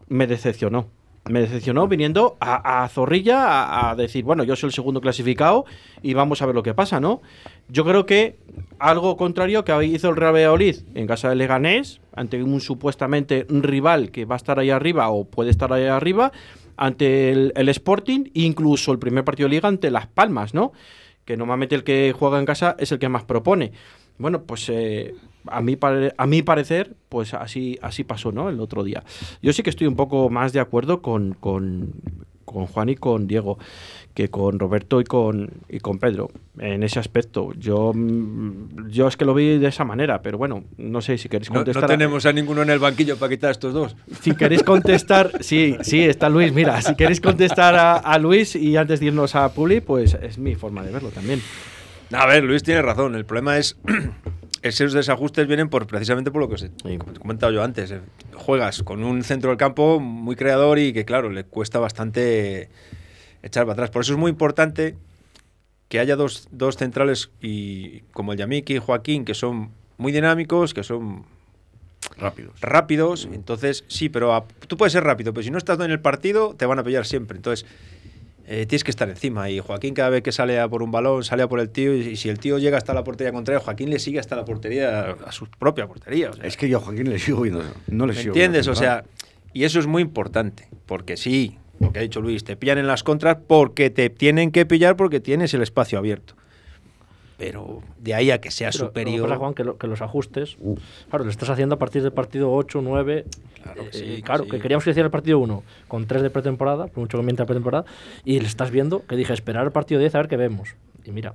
me decepcionó. Me decepcionó viniendo a, Zorrilla a, decir, bueno, yo soy el segundo clasificado y vamos a ver lo que pasa, ¿no? Yo creo que algo contrario que hizo el Real Valladolid en casa de Leganés, ante un supuestamente rival que va a estar ahí arriba o puede estar ahí arriba, ante el, el Sporting, incluso el primer partido de liga ante Las Palmas, ¿no? Que normalmente el que juega en casa es el que más propone. Bueno, pues eh, a, pare- a mi parecer, pues así, así pasó, ¿no? El otro día. Yo sí que estoy un poco más de acuerdo con, con, con Juan y con Diego que con Roberto y con, y con Pedro en ese aspecto. Yo, yo es que lo vi de esa manera, pero bueno, no sé si queréis No, no contestar. a- tenemos a ninguno en el banquillo para quitar a estos dos. si queréis contestar, sí, sí, está Luis. Mira, si queréis contestar a, a Luis y antes de irnos a Publi, pues es mi forma de verlo también. A ver, Luis tiene razón. El problema es. Esos desajustes vienen por precisamente por lo que os he comentado yo antes. Eh, Juegas con un centro del campo muy creador y que, claro, le cuesta bastante echar para atrás. Por eso es muy importante que haya dos, dos centrales y como el Yamiki y Joaquín, que son muy dinámicos, que son Rápidos. rápidos. Entonces, sí, pero a- tú puedes ser rápido, pero si no estás en el partido, te van a pillar siempre. Entonces, eh, tienes que estar encima. Y Joaquín, cada vez que sale a por un balón, sale a por el tío. Y, y si el tío llega hasta la portería contraria, Joaquín le sigue hasta la portería, a su propia portería. o sea, Es que yo a Joaquín le sigo viendo. No le ¿Me sigo entiendes? O sea, y eso es muy importante. Porque sí, lo que ha dicho Luis, te pillan en las contras porque te tienen que pillar porque tienes el espacio abierto. Pero de ahí a que sea Pero lo que superior. pasa, Juan, que, lo- que los ajustes, claro, lo estás haciendo a partir del partido 8, 9. Claro que eh, sí, que claro, sí. que queríamos que hiciera el partido 1 con 3 de pretemporada, por mucho que mienta pretemporada, y le estás viendo que dije, esperar el partido 10 a ver qué vemos. Y mira,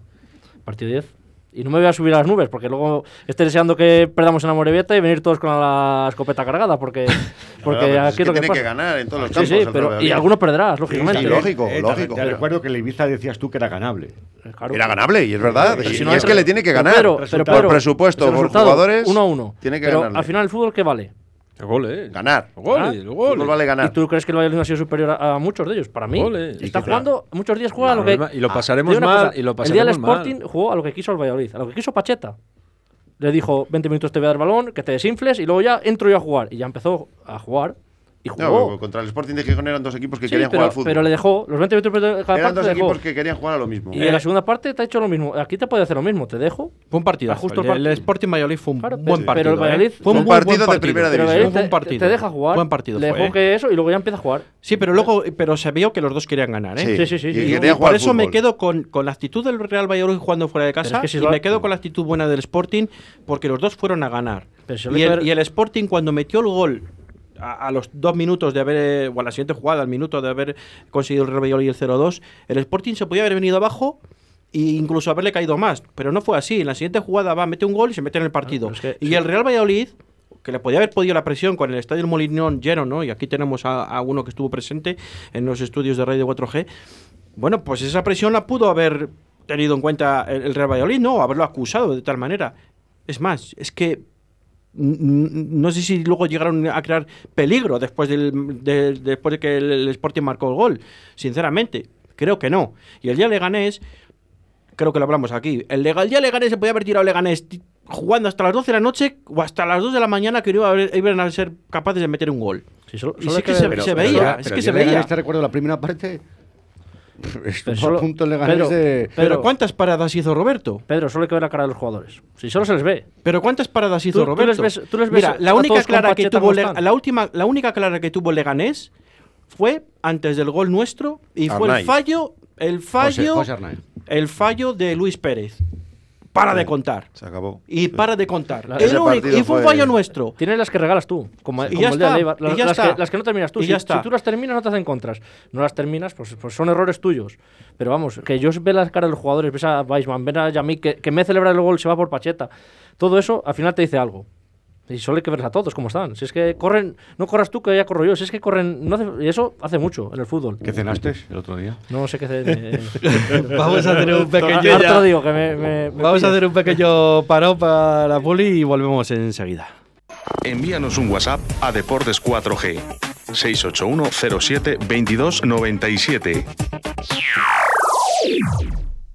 partido 10. Y no me voy a subir a las nubes, porque luego estoy deseando que perdamos en la Morevieta y venir todos con la escopeta cargada, porque, porque aquí es que es lo que tiene pasa. que ganar en todos los Sí, campos. sí, pero, y algunos perderás, lógicamente. sí, lógico, Eh, lógico. Te recuerdo que el Ibiza decías tú que era ganable. Eh, claro. Era ganable, y es verdad. Pero y si y no es que le tiene que pero ganar. Por pero Pedro, presupuesto, por jugadores. Uno a uno. Tiene que pero ganarle. al final, ¿el fútbol qué vale? El goles. Ganar. Los goles, Ah, los Fútbol goles. vale ganar. ¿Y tú crees que el Valladolid no ha sido superior a, a muchos de ellos? Para mí, Ole. está Y que, jugando, muchos días juega a lo que... Y lo Ah, pasaremos una mal. cosa, Y lo el día del pasaremos mal. Sporting jugó a lo que quiso el Valladolid, a lo que quiso Pacheta. Le dijo, 20 minutos te voy a dar balón, que te desinfles, y luego ya entro yo a jugar. Y ya empezó a jugar, y jugó. contra el Sporting de Gijón eran dos equipos que Sí, querían pero, jugar al fútbol. pero le dejó, los 20 minutos de cada eran parte dos dejó. equipos que querían jugar a lo mismo. Y en la segunda parte te ha hecho lo mismo. Aquí te puede hacer lo mismo, te dejo. Fue un partido. Justo el, el part- el Sporting Valladolid fue un Claro, buen partido. pero el ¿eh? Valladolid Fue fue un un buen partido de primera. Pero división. Fue un te, buen partido. te deja jugar. Buen partido Le fue, dejó ¿eh? que eso y luego ya empieza a jugar. Sí, pero luego pero se vio que los dos querían ganar, ¿eh? Sí, Sí, sí, sí, y sí. Y, querían y jugar por eso me quedo con, con la actitud del Real Valladolid jugando fuera de casa que si y me quedo con la actitud buena del Sporting porque los dos fueron a ganar. Y el Sporting cuando metió el gol a, a los dos minutos de haber, eh, o a la siguiente jugada, al minuto de haber conseguido el Real Valladolid el 0-2, el Sporting se podía haber venido abajo e incluso haberle caído más, pero no fue así. En la siguiente jugada va, mete un gol y se mete en el partido. es que- y sí. el Real Valladolid que le podía haber podido la presión con el estadio Molinón lleno, ¿no? Y aquí tenemos a, a uno que estuvo presente en los estudios de Radio 4G. Bueno, pues esa presión la pudo haber tenido en cuenta el, el Real Valladolid, ¿no? O haberlo acusado de tal manera. Es más, es que no sé si luego llegaron a crear peligro después, del, de, después de que el, Sporting marcó el gol. Sinceramente, creo que no. Y el día Leganés, creo que lo hablamos aquí, el, el día Leganés se podía haber tirado Leganés jugando hasta las 12 de la noche o hasta las 2 de la mañana que no iba a ver- iban a ser capaces de meter un gol. Sí, solo- Y solo sí que que se, veía, pero es que se veía. Leganés, te recuerdo la primera parte. Solo- Pedro, de. Pero ¿cuántas paradas hizo Roberto? Pedro, solo hay que ver la cara de los jugadores. Si solo se les ve. Pero ¿cuántas paradas hizo Tú- tú Roberto? les ves- tú les ves Mira, la única clara que tuvo Le- la última la única clara que tuvo Leganés fue antes del gol nuestro y fue el fallo el fallo José el fallo de Luis Pérez. Para de contar. Se acabó. Y para de contar. La- El Ese único- y fue un fue- fallo nuestro. Tienes las que regalas tú, como, Y como ya el día está, de Eibar. y Las, ya las está. que, las que no terminas tú. Y Si, ya está. si tú las terminas, no te hacen contras. No las terminas, pues, pues son errores tuyos. Pero vamos, que yo veo las caras de los jugadores, ves a Weisman, ven a Yamik, que, que me celebra el gol, se va por Pacheta. Todo eso al final te dice algo. Y solo hay que verles a todos cómo están. Si es que corren, no corras tú, que ya corro yo. Si es que corren, no hace- y eso hace mucho en el fútbol. ¿Qué cenaste el otro día? No sé qué hacer. Vamos a hacer un pequeño Harto digo que me, me- me Vamos a hacer un pequeño parón para la poli y volvemos enseguida. Envíanos un WhatsApp a Deportes 4G 681 07 22 97.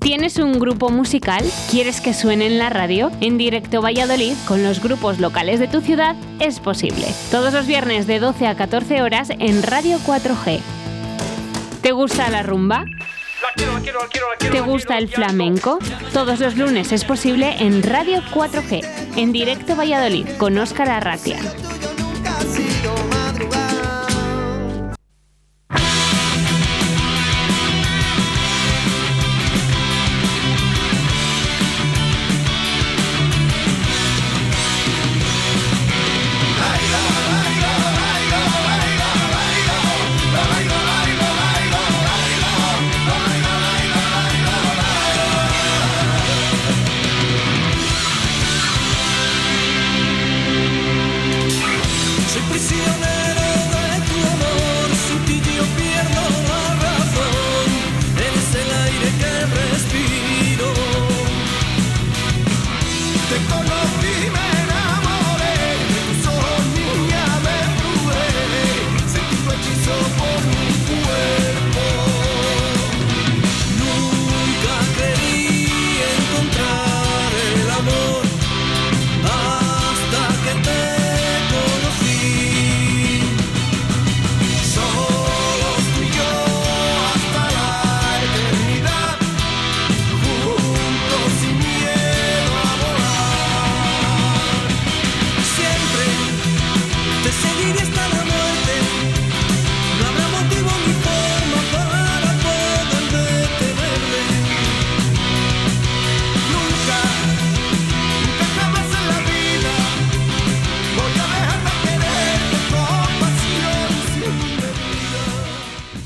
¿Tienes un grupo musical? ¿Quieres que suene en la radio? En directo Valladolid, con los grupos locales de tu ciudad, es posible. Todos los viernes de 12 a 14 horas en Radio 4G. ¿Te gusta la rumba? ¿Te gusta el flamenco? Todos los lunes es posible en Radio 4G, en directo Valladolid, con Óscar Arratia.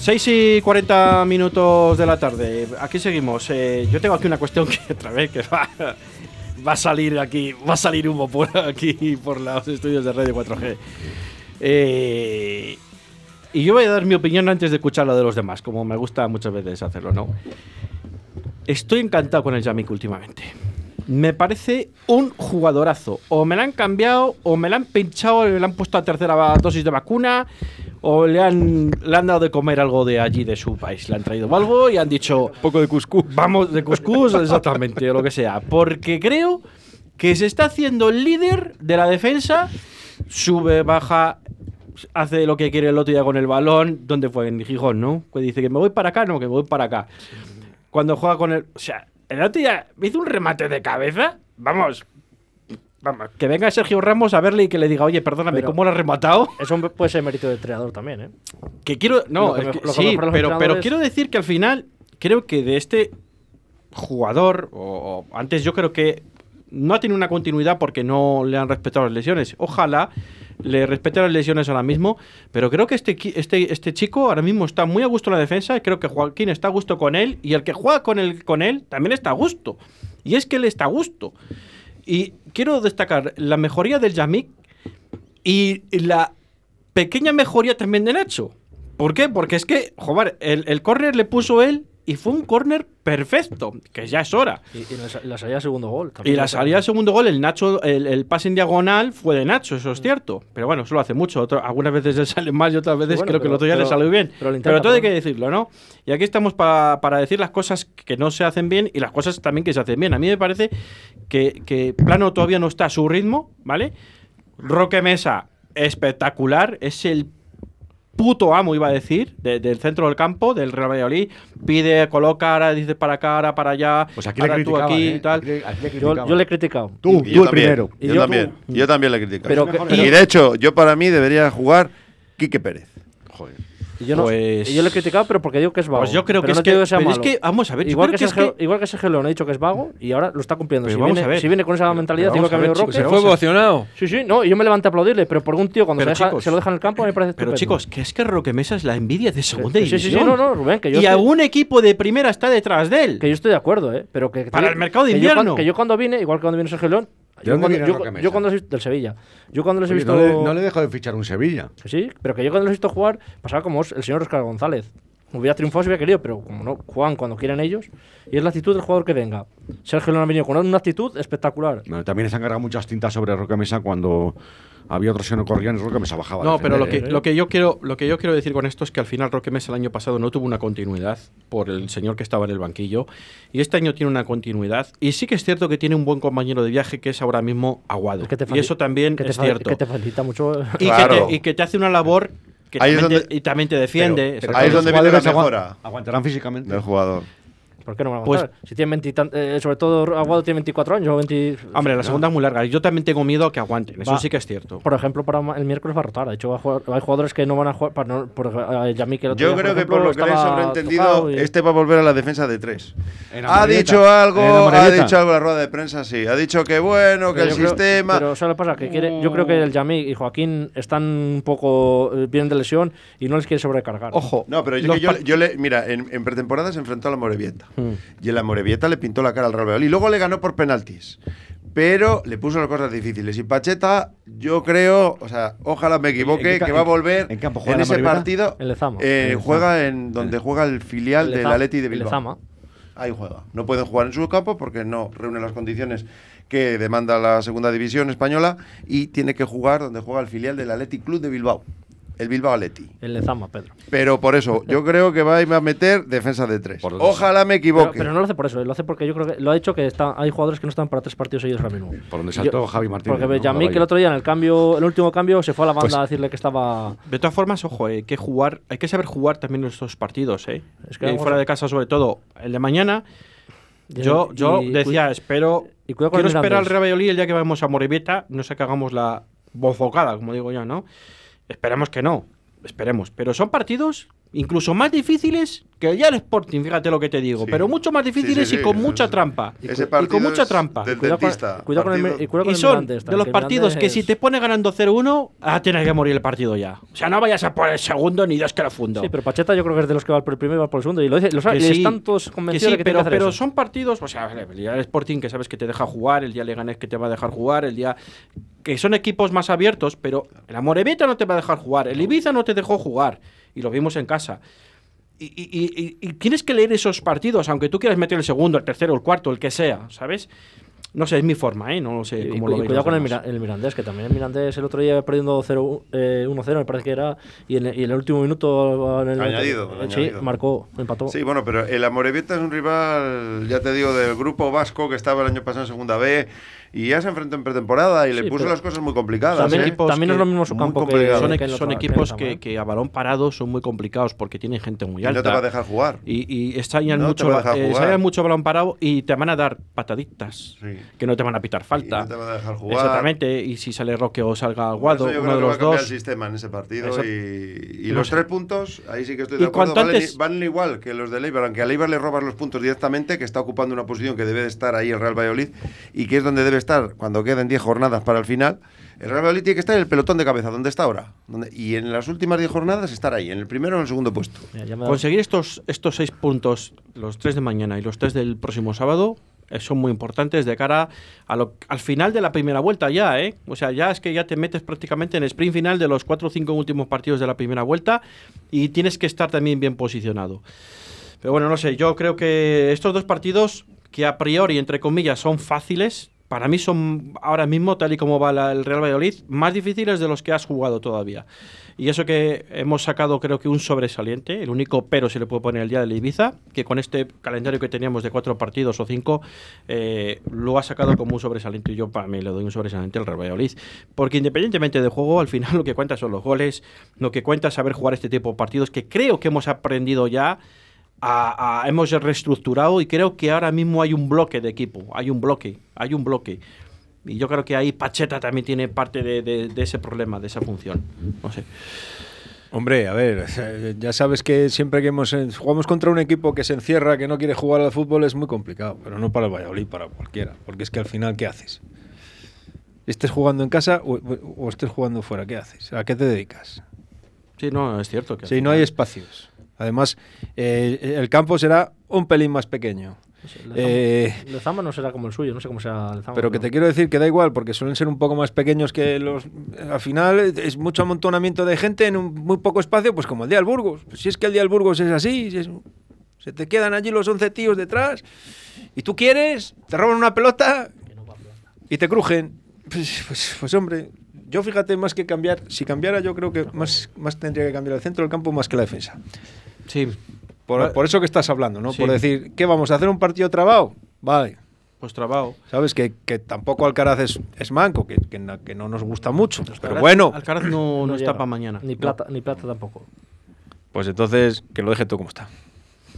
6 y 40 minutos de la tarde. Aquí seguimos. Eh, yo tengo aquí una cuestión que otra vez que va, a salir aquí, va a salir humo por aquí, por los estudios de Radio 4G. Eh, y yo voy a dar mi opinión antes de escuchar la de los demás, como me gusta muchas veces hacerlo, ¿no? Estoy encantado con el Yamik últimamente. Me parece un jugadorazo. O me la han cambiado, o me la han pinchado, le han puesto a tercera dosis de vacuna, o le han, le han dado de comer algo de allí, de su país. Le han traído algo y han dicho... poco de cuscús. Vamos, de cuscús, exactamente, o lo que sea. Porque creo que se está haciendo el líder de la defensa. Sube, baja, hace lo que quiere el otro día con el balón. ¿Dónde fue? En Gijón, ¿no? Que dice que me voy para acá, no, que me voy para acá. Cuando juega con el. O sea, el otro día me hizo un remate de cabeza. Vamos. Vamos, que venga Sergio Ramos a verle y que le diga, oye, perdóname, Pero- ¿cómo lo has rematado? Eso puede ser mérito del entrenador también, ¿eh? Que quiero. No, que es que- sí, pero, pero quiero decir que al final creo que de este jugador, o, o antes yo creo que no ha tenido una continuidad porque no le han respetado las lesiones. Ojalá le respete las lesiones ahora mismo, pero creo que este, este, este chico ahora mismo está muy a gusto en la defensa y creo que Joaquín está a gusto con él y el que juega con él, con él también está a gusto. Y es que él está a gusto. Y quiero destacar la mejoría del Yamik y la pequeña mejoría también de Nacho. ¿Por qué? Porque es que, joder, el, el córner le puso él y fue un córner perfecto, que ya es hora. Y, y la, sa- la salida de segundo gol. Y la salida del segundo gol, el Nacho, el, el pase en diagonal fue de Nacho, eso es cierto. Pero bueno, eso lo hace mucho. Otro- algunas veces le sale mal y otras veces bueno, creo que el otro día le salió bien. pero Pero, todo hay que decirlo, ¿no? Y aquí estamos para, para decir las cosas que no se hacen bien y las cosas también que se hacen bien. A mí me parece que, que Plano todavía no está a su ritmo, ¿vale? Roque Mesa, espectacular. Es el puto amo, iba a decir, de- del centro del campo, del Real Valladolid. Pide, coloca, ahora dice para acá, ahora para allá. Pues aquí le ahora tú aquí ¿eh? y tal. Aquí le- aquí le Yo, yo le he criticado. Tú, Y tú yo el también, primero. Y Yo, yo- también. Yo también le critico. Pero, que- y de hecho, yo para mí debería jugar Quique Pérez. Joder. Y yo, no- Pues- y yo le he criticado, pero porque digo que es vago. Pues yo creo Pero que no es digo que- sea pero es malo. que, vamos a ver, yo igual creo que, que es que- igual que Sergio León ha dicho que es vago y ahora lo está cumpliendo. Pero Si vamos viene, a ver. si viene con esa mentalidad, igual que ha venido Roque. Se fue emocionado. Sí, sí, no, y yo me levanté a aplaudirle, pero por un tío cuando se, deja- chicos- se lo deja en el campo me parece Pero estupendo. chicos, que es que Roque Mesa es la envidia de segunda sí, sí, división. sí, no, no, Rubén, que yo y algún equipo de primera está detrás de él. Que yo estoy de acuerdo, ¿eh? Pero que, Para que- el mercado de que yo invierno. que yo cuando vine, igual que cuando vino Sergio León, ¿De yo dónde cuando, viene yo, Roque yo Mesa? cuando les- del Sevilla. Yo cuando les he Oye, visto. no, le, no le dejo de fichar un Sevilla. Sí, pero que yo cuando los he visto jugar, pasaba como el señor Oscar González. Hubiera triunfado si hubiera querido, pero como no, juegan cuando quieren ellos. Y es la actitud del jugador que venga. Sergio León ha venido con una actitud espectacular. Bueno, también se han cargado muchas tintas sobre Roque Mesa cuando había otros que no corrían y Roque Mesa bajaba. No, pero lo que, ¿eh? lo, que yo quiero, lo que yo quiero decir con esto es que al final Roque Mesa el año pasado no tuvo una continuidad por el señor que estaba en el banquillo. Y este año tiene una continuidad. Y sí que es cierto que tiene un buen compañero de viaje que es ahora mismo Aguado. Es que te y eso también que te es cierto. Que te facilita mucho. y, Claro. que te, y que te hace una labor que Ahí es también donde- te, y también te defiende. Pero Ahí es donde viene la mejora. Aguantarán físicamente. Del jugador. ¿Por qué no me va a Pues- aguantar? Si tiene 20 y tan- eh, sobre todo Aguado tiene 24 años o 20. Hombre, la segunda es muy larga. Yo también tengo miedo a que aguanten. Eso Va. sí que es cierto. Por ejemplo, para el miércoles va a rotar. De hecho, va a jugar- hay jugadores que no van a jugar. Para no, por, eh, Yamí, que el otro Yo día, creo que ejemplo, por lo que le he sobreentendido, y- este va a volver a la defensa de tres. Ha dicho algo, En ha dicho algo en la rueda de prensa, sí. Ha dicho que bueno, que Pero el creo- sistema. pero ¿sabes lo que pasa? Que quiere, yo creo que el Yamí y Joaquín están un poco eh, bien de lesión y no les quiere sobrecargar. Ojo. No, pero yo, yo, yo le, mira, en, en pretemporada se enfrentó a la Morevieta. Y en la Morevieta le pintó la cara al Real Valladolid. Luego le ganó por penaltis. Pero le puso las cosas difíciles. Y Pacheta, yo creo, o sea, ojalá me equivoque, ¿En qué ca- que va a volver en campo juega en la ese partido. En Lezama. eh, Lezama. juega en donde juega el filial El del Atleti de el Bilbao. Lezama. Ahí juega. No pueden jugar en su campo porque no reúne las condiciones que demanda la segunda división española y tiene que jugar donde juega el filial del Atleti Club de Bilbao. El Bilbao Atleti. El Lezama, Pedro. Pero por eso, yo creo que va a meter defensa de tres. Por. Ojalá me equivoque. pero no lo hace por eso, lo hace porque yo creo que lo ha dicho que está, hay jugadores que no están para tres partidos seguidos ahora mismo. Por donde Yo- saltó Javi Martínez. Porque ¿no? Que el otro día en el cambio, el último cambio, se fue a la banda Pues- a decirle que estaba. De todas formas, ojo, hay que jugar, hay que saber jugar también estos partidos, ¿eh? Es que fuera a- de casa, sobre todo el de mañana. Yo, yo y- decía, espero. y cuidado con quiero el esperar al. Real Valladolid el día que vamos a Morevieta, no sé que hagamos la bofocada, como digo yo, ¿no? Esperemos que no, esperemos. Pero son partidos incluso más difíciles que ya el Sporting, fíjate lo que te digo. Sí. pero mucho más difíciles sí, y con sí, mucha sí. trampa. Y, y con mucha es trampa. del Cuidado con, dentista. y cuidado con el, y cuidado con Y el son de los que partidos que Mirandés- si te pone ganando 0-1, ah, tienes que morir el partido ya. O sea, no vayas a por el segundo ni Dios que lo fundo. Sí, pero Pacheta yo creo que es de los que va por el primero y va por el segundo. Y lo dice, lo sabe, Que y sí, están todos que convencidos sí, de que pero, que hacer pero eso. son partidos, o sea, el día del Sporting que sabes que te deja jugar, el día Leganés que te va a dejar jugar, el día que son equipos más abiertos, pero el Amorebieta no te va a dejar jugar, el Ibiza no te dejó jugar y lo vimos en casa. Y, y- y- y- y tienes que leer esos partidos, aunque tú quieras meter el segundo, el tercero, el cuarto, el que sea, ¿sabes? No sé, es mi forma, ¿eh? No lo sé cómo lo cuidado los con el. Mira- el Mirandés, que también el Mirandés el otro día iba perdiendo 0, eh, 1-0, me parece que era, y en, y en el último minuto en el, Añadido, eh, sí, añadido. marcó, empató. Sí, bueno, pero el Amorebieta es un rival, ya te digo, del grupo vasco que estaba el año pasado en segunda B y ya se enfrentó en pretemporada y le puso las cosas muy complicadas. También ¿eh? también no es lo mismo su campo que. Son, que equipos que, que a balón parado son muy complicados porque tienen gente muy Y alta. no te va a dejar jugar. Y, y extrañan No mucho, va eh, mucho balón parado y te van a dar pataditas Sí. que no te van a pitar Y falta. no te va a dejar jugar. Exactamente, y si sale Roque o salga yo uno creo de que va los a cambiar dos. el sistema en ese partido Eso- y, y No los sé. tres puntos, ahí sí que estoy Y de acuerdo, valen, antes- valen igual que los de Leibar, aunque a Leibar le robas los puntos directamente, que está ocupando una posición que debe de estar ahí el Real Valladolid y que es donde debe estar cuando queden 10 jornadas para el final. El Real Valladolid tiene que estar en el pelotón de cabeza, donde está ahora. Donde- y en las últimas 10 jornadas estar ahí, en el primero o en el segundo puesto. Mira, da- Conseguir estos, estos seis puntos, los tres de mañana y los tres del próximo sábado, eh, son muy importantes de cara a lo- al final de la primera vuelta ya, ¿eh? O sea, ya es que ya te metes prácticamente en el sprint final de los cuatro o cinco últimos partidos de la primera vuelta y tienes que estar también bien posicionado. Pero bueno, no sé, yo creo que estos dos partidos, que a priori, entre comillas, son fáciles, para mí son ahora mismo, tal y como va el Real Valladolid, más difíciles de los que has jugado todavía. Y eso que hemos sacado creo que un sobresaliente, el único pero se le puede poner el día del Ibiza, que con este calendario que teníamos de cuatro partidos o cinco, eh, lo ha sacado como un sobresaliente. Y yo para mí le doy un sobresaliente al Real Valladolid. Porque independientemente del juego, al final lo que cuenta son los goles, lo que cuenta es saber jugar este tipo de partidos, que creo que hemos aprendido ya a- a- hemos reestructurado y creo que ahora mismo hay un bloque de equipo, hay un bloque, hay un bloque. Y yo creo que ahí Pacheta también tiene parte de, de- de ese problema, de esa función. No sé. Hombre, a ver, ya sabes que siempre que hemos, jugamos contra un equipo que se encierra, que no quiere jugar al fútbol, es muy complicado. Pero no para el Valladolid, para cualquiera. Porque es que al final, ¿qué haces? Estés jugando en casa o, o estés jugando fuera, ¿qué haces? ¿A qué te dedicas? Sí, no, es cierto que. Sí, no hay espacios. Además, eh, el campo será un pelín más pequeño. Eh, Lezama no será como el suyo, no sé cómo será Lezama. pero que te quiero decir que da igual, porque suelen ser un poco más pequeños que los. Al final es mucho amontonamiento de gente en un muy poco espacio, pues como el día del Burgos. Pues si es que el día del Burgos es así, si es- se te quedan allí los 11 tíos detrás, y tú quieres, te roban una pelota y te crujen. Pues, pues, pues, hombre, yo fíjate más que cambiar, si cambiara yo creo que más, más tendría que cambiar el centro del campo más que la defensa. Sí. Por, por eso que estás hablando, ¿no? Sí. Por decir, ¿qué vamos a hacer un partido trabado? Vale. Pues trabajo. Sabes que, que tampoco Alcaraz es, es manco, que, que no, que no nos gusta mucho. Pero Alcaraz- bueno, Alcaraz no, no, está para mañana. Ni plata, ni plata tampoco. pues entonces que lo deje todo como está.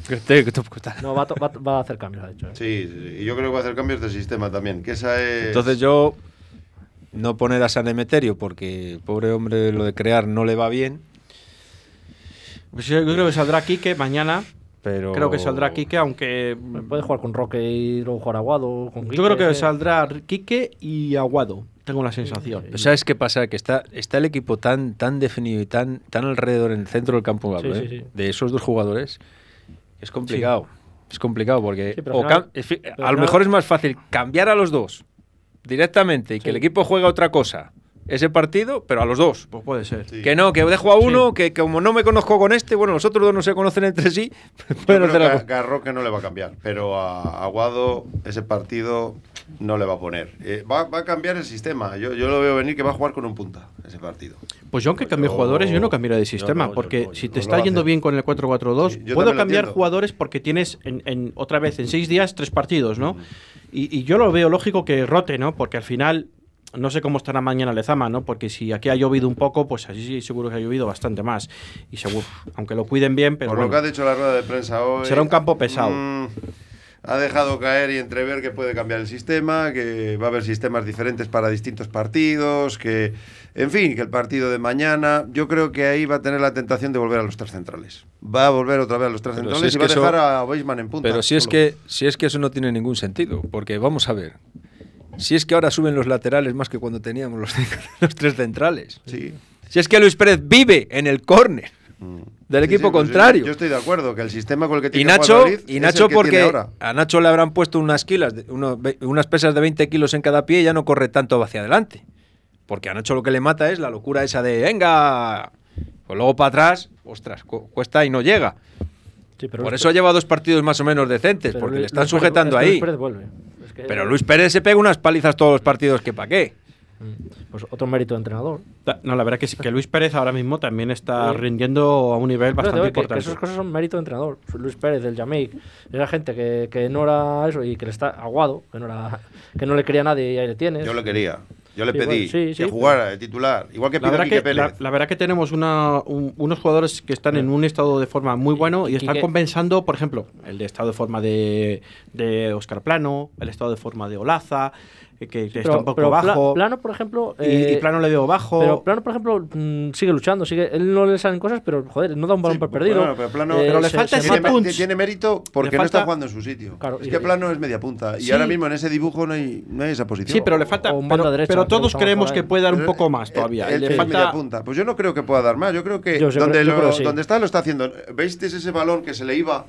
Que esté que todo como está. No, va, va, va a hacer cambios, ha dicho. ¿eh? Sí, sí, y yo creo que va a hacer cambios de sistema también. Que esa es. Entonces yo no poner a San Emeterio porque pobre hombre lo de crear no le va bien, Pues yo creo que saldrá Quique mañana. pero Creo que saldrá Quique, aunque. Puede jugar con Roque y luego jugar Aguado. Con Yo creo que saldrá Quique y Aguado. Tengo la sensación. Pero ¿Sabes qué pasa? Que está, está el equipo tan, tan definido y tan, tan alrededor en el centro del campo Sí, ¿eh? sí, sí. de esos dos jugadores. Es complicado. Es complicado porque o final- a lo mejor es más fácil cambiar a los dos directamente y que el equipo juegue a otra cosa ese partido, pero a los dos. Pues puede ser. Sí. Que no, que dejo a uno, que como no me conozco con este, bueno, los otros dos no se conocen entre sí, Yo pueden creo hacer que a- algo. que a Roque no le va a cambiar, pero a Aguado ese partido no le va a poner. Eh, va, va a cambiar el sistema. Yo, yo lo veo venir que va a jugar con un punta ese partido. Pues yo aunque cambie Yo- jugadores, yo no cambiaría de sistema, no, porque si te no está yendo bien con el 4-4-2, Sí, puedo cambiar jugadores porque tienes en, en- otra vez en seis días tres partidos, ¿no? Y, y yo lo veo lógico que rote, ¿no? Porque al final no sé cómo estará mañana Lezama, ¿no? Porque si aquí ha llovido un poco, pues así sí seguro que ha llovido bastante más. Y seguro, aunque lo cuiden bien, pero Por lo que ha dicho la rueda de prensa hoy. será un campo pesado. mm, ha dejado caer y entrever que puede cambiar el sistema, que va a haber sistemas diferentes para distintos partidos, que, en fin, que el partido de mañana, yo creo que ahí va a tener la tentación de volver a los tres centrales. Va a volver otra vez a los tres Pero centrales si y va a eso- dejar a Weisman en punta. Pero si es que si es que eso no tiene ningún sentido, porque vamos a ver. Si es que ahora suben los laterales más que cuando teníamos los, los tres centrales. Sí. Si es que Luis Pérez vive en el córner del Sí, equipo sí, pues contrario. Yo estoy de acuerdo que el sistema con el que y tiene Nacho, Valladolid y es Nacho el que porque tiene ahora. a Nacho le habrán puesto unas kilas, de- uno- ve- unas pesas de 20 kilos en cada pie y ya no corre tanto hacia adelante. Porque a Nacho lo que le mata es la locura esa de venga. Pues luego para atrás, ostras, cu- cuesta y no llega. Sí, pero Por Luis eso Pérez- lleva dos partidos más o menos decentes, porque Luis- le están Luis Pérez- sujetando es que ahí. Luis Pérez vuelve. Que- Pero Luis Pérez se pega unas palizas todos los partidos que pa' qué. Pues otro mérito de entrenador. No, la verdad que sí, que Luis Pérez ahora mismo también está Sí. rindiendo a un nivel bastante digo que- que, importante. esas cosas son mérito de entrenador. Luis Pérez, del Yamik, esa gente que, que no era eso y que le está aguado, que no, era, que no le quería a nadie y ahí le tienes. Yo le quería. Yo le Sí, pedí bueno, sí, sí, que jugara de titular. Igual que La pido Quique que, Pérez. la verdad que tenemos una, un- unos jugadores que están en un estado de forma muy bueno y están Quique- compensando, por ejemplo, el de estado de forma de, de Oscar Plano, el estado de forma de Olaza, que, que está un poco pero Pla- bajo. Plano, por ejemplo. y, y eh, Plano le veo bajo. Pero Plano, por ejemplo, mm, sigue luchando. sigue Él no le salen cosas, pero joder, no da un balón Sí, por pues, perdido. bueno, pero Plano- Pero le se- falta se ese tiene, punch. tiene mérito porque Le no está falta- jugando en su sitio. Claro, es y- que Plano es media punta. Y Sí. ahora mismo en ese dibujo no hay, no hay esa posición. sí, pero le falta. un Pero, derecha, pero todos creemos que puede dar un Pero poco más todavía. Él, le él falta. media punta. Pues yo no creo que pueda dar más. Yo creo que sí. donde está lo está haciendo. ¿Veis ese balón que se le iba?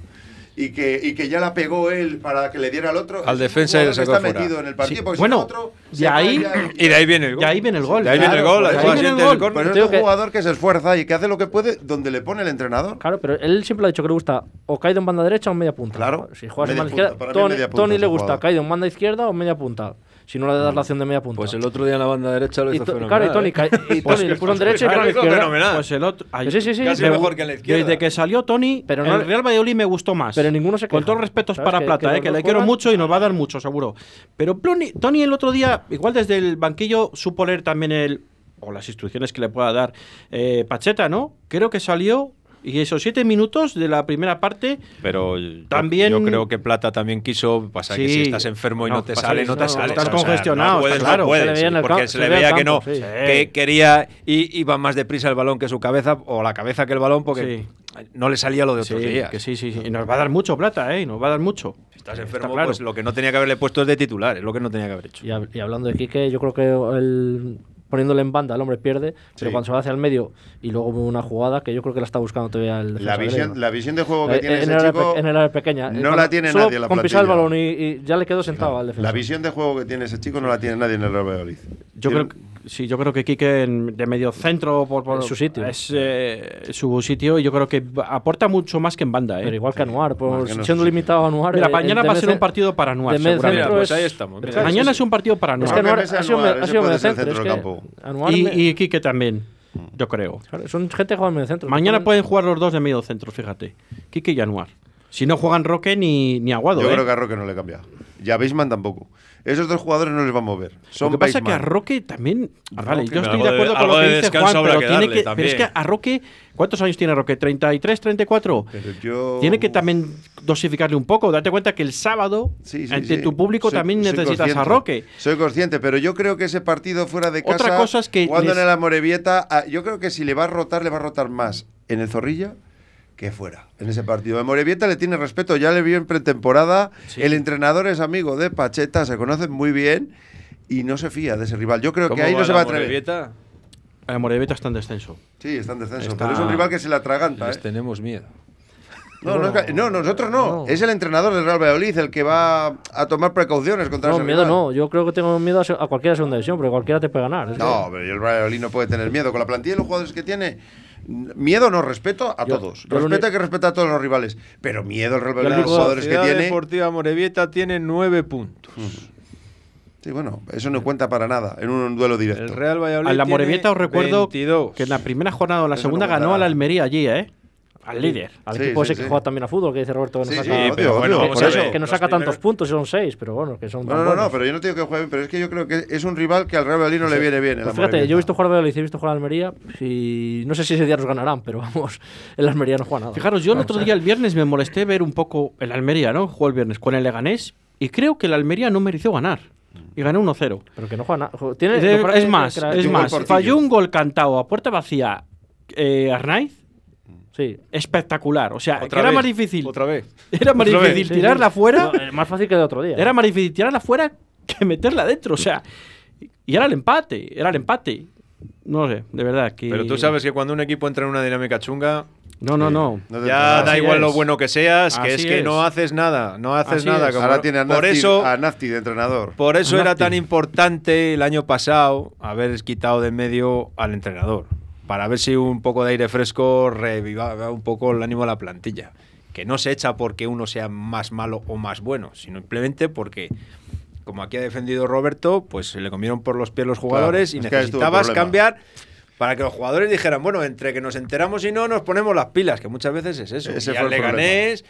Y que, y que ya la pegó él para que le diera al otro. Al defensa y está fuera. metido en el partido. Sí, porque bueno, no, otro de se ahí- Y de ahí viene el gol. De ahí viene el gol. De ahí viene el gol. Pero es un que- jugador que se esfuerza y que hace lo que puede donde le pone el entrenador. Claro, pero él siempre ha dicho que le gusta o caído en banda derecha o en media punta. Claro, Si juegas en banda izquierda, Tony, Tony le gusta caído en banda izquierda o en media punta. Si no le das la opción de media punta. Pues el otro día en la banda derecha lo hizo fenomenal. claro, y Tony, ¿eh? y Tony le puso en derecha y claro, izquierda. fenomenal. Pues el otro. ay, Sí, sí, sí. Casi me- mejor que en la izquierda. Desde que salió Tony, Pero no- el Real Valladolid me gustó más. Pero ninguno se Con queja. todos los respetos para Que- Plata, que eh, que le quiero juegan- mucho y nos va a dar mucho, seguro. Pero Tony el otro día, igual desde el banquillo, supo leer también el. O las instrucciones que le pueda dar eh, Pacheta, ¿no? Creo que salió. Y esos siete minutos de la primera parte. Pero También- yo creo que Plata también quiso. Pasa que Sí. si estás enfermo y no, No, te sale, que no te no, sale. estás O sea, congestionado, No puedes, está claro. no puedes, Se porque campo- se le veía que no. sí. Que quería. y Iba más deprisa el balón que su cabeza, o la cabeza que el balón, porque no le salía lo de otros Sí, días. que sí, sí, sí. Y nos va a dar mucho plata, ¿eh? Y nos va a dar mucho. Si estás enfermo, claro. pues lo que no tenía que haberle puesto es de titular, es lo que no tenía que haber hecho. Y, hab- y hablando de Quique, yo creo que el, poniéndole en banda el hombre pierde, pero Sí. cuando se va hacia el medio y luego una jugada que yo creo que la está buscando todavía el La visión, la visión de juego que Eh, tiene en, ese el área chico pe- en el área pequeña. no Eh, la cuando- tiene solo nadie la con pisar el balón y, y ya le quedó sentado al defensa. La visión de juego que tiene ese chico no la tiene nadie en el Real Valladolid. Yo creo que, sí, yo creo que Quique en- de medio centro por, por- Es su sitio. es eh, su sitio y yo creo que aporta mucho más que en banda, ¿eh? Pero igual que Anuar, pues, no siendo limitado a Anuar. Mira, eh, mañana el va a ser un partido para Anuar, de medio seguramente. centro Mira, pues es- ahí estamos. Mira, claro, Mañana es- es un partido para Es Anuar. que Anuar ha sido, ha medio centro. Es centro que del campo. Anuar Y, me- y Quique también, yo creo. claro, son gente que juega en medio centro. Mañana pueden jugar los dos de medio centro, fíjate. Quique y Anuar. Si no juegan Roque ni, ni Aguado, Yo ¿eh? creo que a Roque no le cambia. Y a Beisman tampoco. Esos dos jugadores no les va a mover. Son Lo que pasa es que a. Roque también. ah, vale, Roque, yo estoy de acuerdo con lo que de dice Juan, pero, que tiene que, pero es que a Roque, ¿cuántos años tiene Roque? ¿33, 34? Pero yo- Tiene que también dosificarle un poco. Date cuenta que el sábado, Sí, sí, ante sí. tu público, Soy- también soy necesitas a. Roque. Soy consciente, pero yo creo que ese partido fuera de casa. Otra cosa es que Jugando les- en el Amorebieta, ah, yo creo que si le va a rotar, le va a rotar más en el Zorrilla que fuera en ese partido. Morevieta le tiene respeto, ya le vio en pretemporada. El entrenador es amigo de Pacheta, se conocen muy bien y no se fía de ese rival. Yo creo que ahí no se va a atrever. Morevieta? El Morevieta está en descenso. Sí, está en descenso, Está- pero es un rival que se la atraganta. Les ¿eh? tenemos miedo. No, no, nosotros no. No. Es el entrenador del Real Valladolid el que va a tomar precauciones contra No, ese miedo rival. no. Yo creo que tengo miedo a, cualquiera segunda división, porque cualquiera te puede ganar. Es que- No, pero el Real Valladolid no puede tener miedo. Con la plantilla y los jugadores que tiene, miedo no, respeto a Yo- todos. yo Respeto hay que respetar a todos los rivales. Pero miedo el Valladolid, lo los jugadores que tiene. Deportiva Morevieta tiene nueve puntos. Sí, bueno, eso no cuenta para nada en un duelo directo. El Real Valladolid A la Morevieta os recuerdo 22. que en la primera jornada o la Eso segunda no ganó a la. Almería allí, ¿eh? Al líder. Al Sí, equipo sí, ese sí. que juega también a fútbol, que dice Roberto que no Sí, saca, pero bueno, por eso. que no tantos puntos, son seis, pero bueno, que son No, no, no, buenos. pero yo no digo que juegue bien, pero es que yo creo que es un rival que al Real Valladolid no le viene bien. Pues fíjate, yo he visto jugar a Valladolid, he visto jugar a Almería y no sé si ese día nos ganarán, pero vamos, el Almería no juega nada. Fijaros, yo el otro día, el viernes, me molesté ver un poco el Almería, ¿no? Jugó el viernes con el Leganés y creo que el Almería no mereció ganar. Y ganó 1-0. Pero que no juega nada. Tiene, Es, más, es más, falló un gol cantado a puerta vacía eh, Arnaiz, Sí. espectacular. O sea, que era vez, más difícil. Otra vez. Era más Otra difícil tirarla sí. fuera. No, eh, más fácil que de otro día. Era más difícil tirarla fuera que meterla dentro. O sea, y era el empate. Era el empate. No sé, de verdad. Que... Pero tú sabes que cuando un equipo entra en una dinámica chunga, No, no, no. No ya da igual es. lo bueno que seas, que es que es. no haces nada, no haces Así nada. como- Ahora tiene a por Nafti, eso, a Nafti de entrenador. por eso era tan importante el año pasado haber quitado de en medio al entrenador, para ver si un poco de aire fresco revivaba un poco el ánimo de la plantilla. Que no se echa porque uno sea más malo o más bueno, sino simplemente porque, como aquí ha defendido Roberto, pues se le comieron por los pies los jugadores Claro, y necesitabas cambiar para que los jugadores dijeran, bueno, entre que nos enteramos y no, nos ponemos las pilas, que muchas veces es eso. Ese y fue al el problema.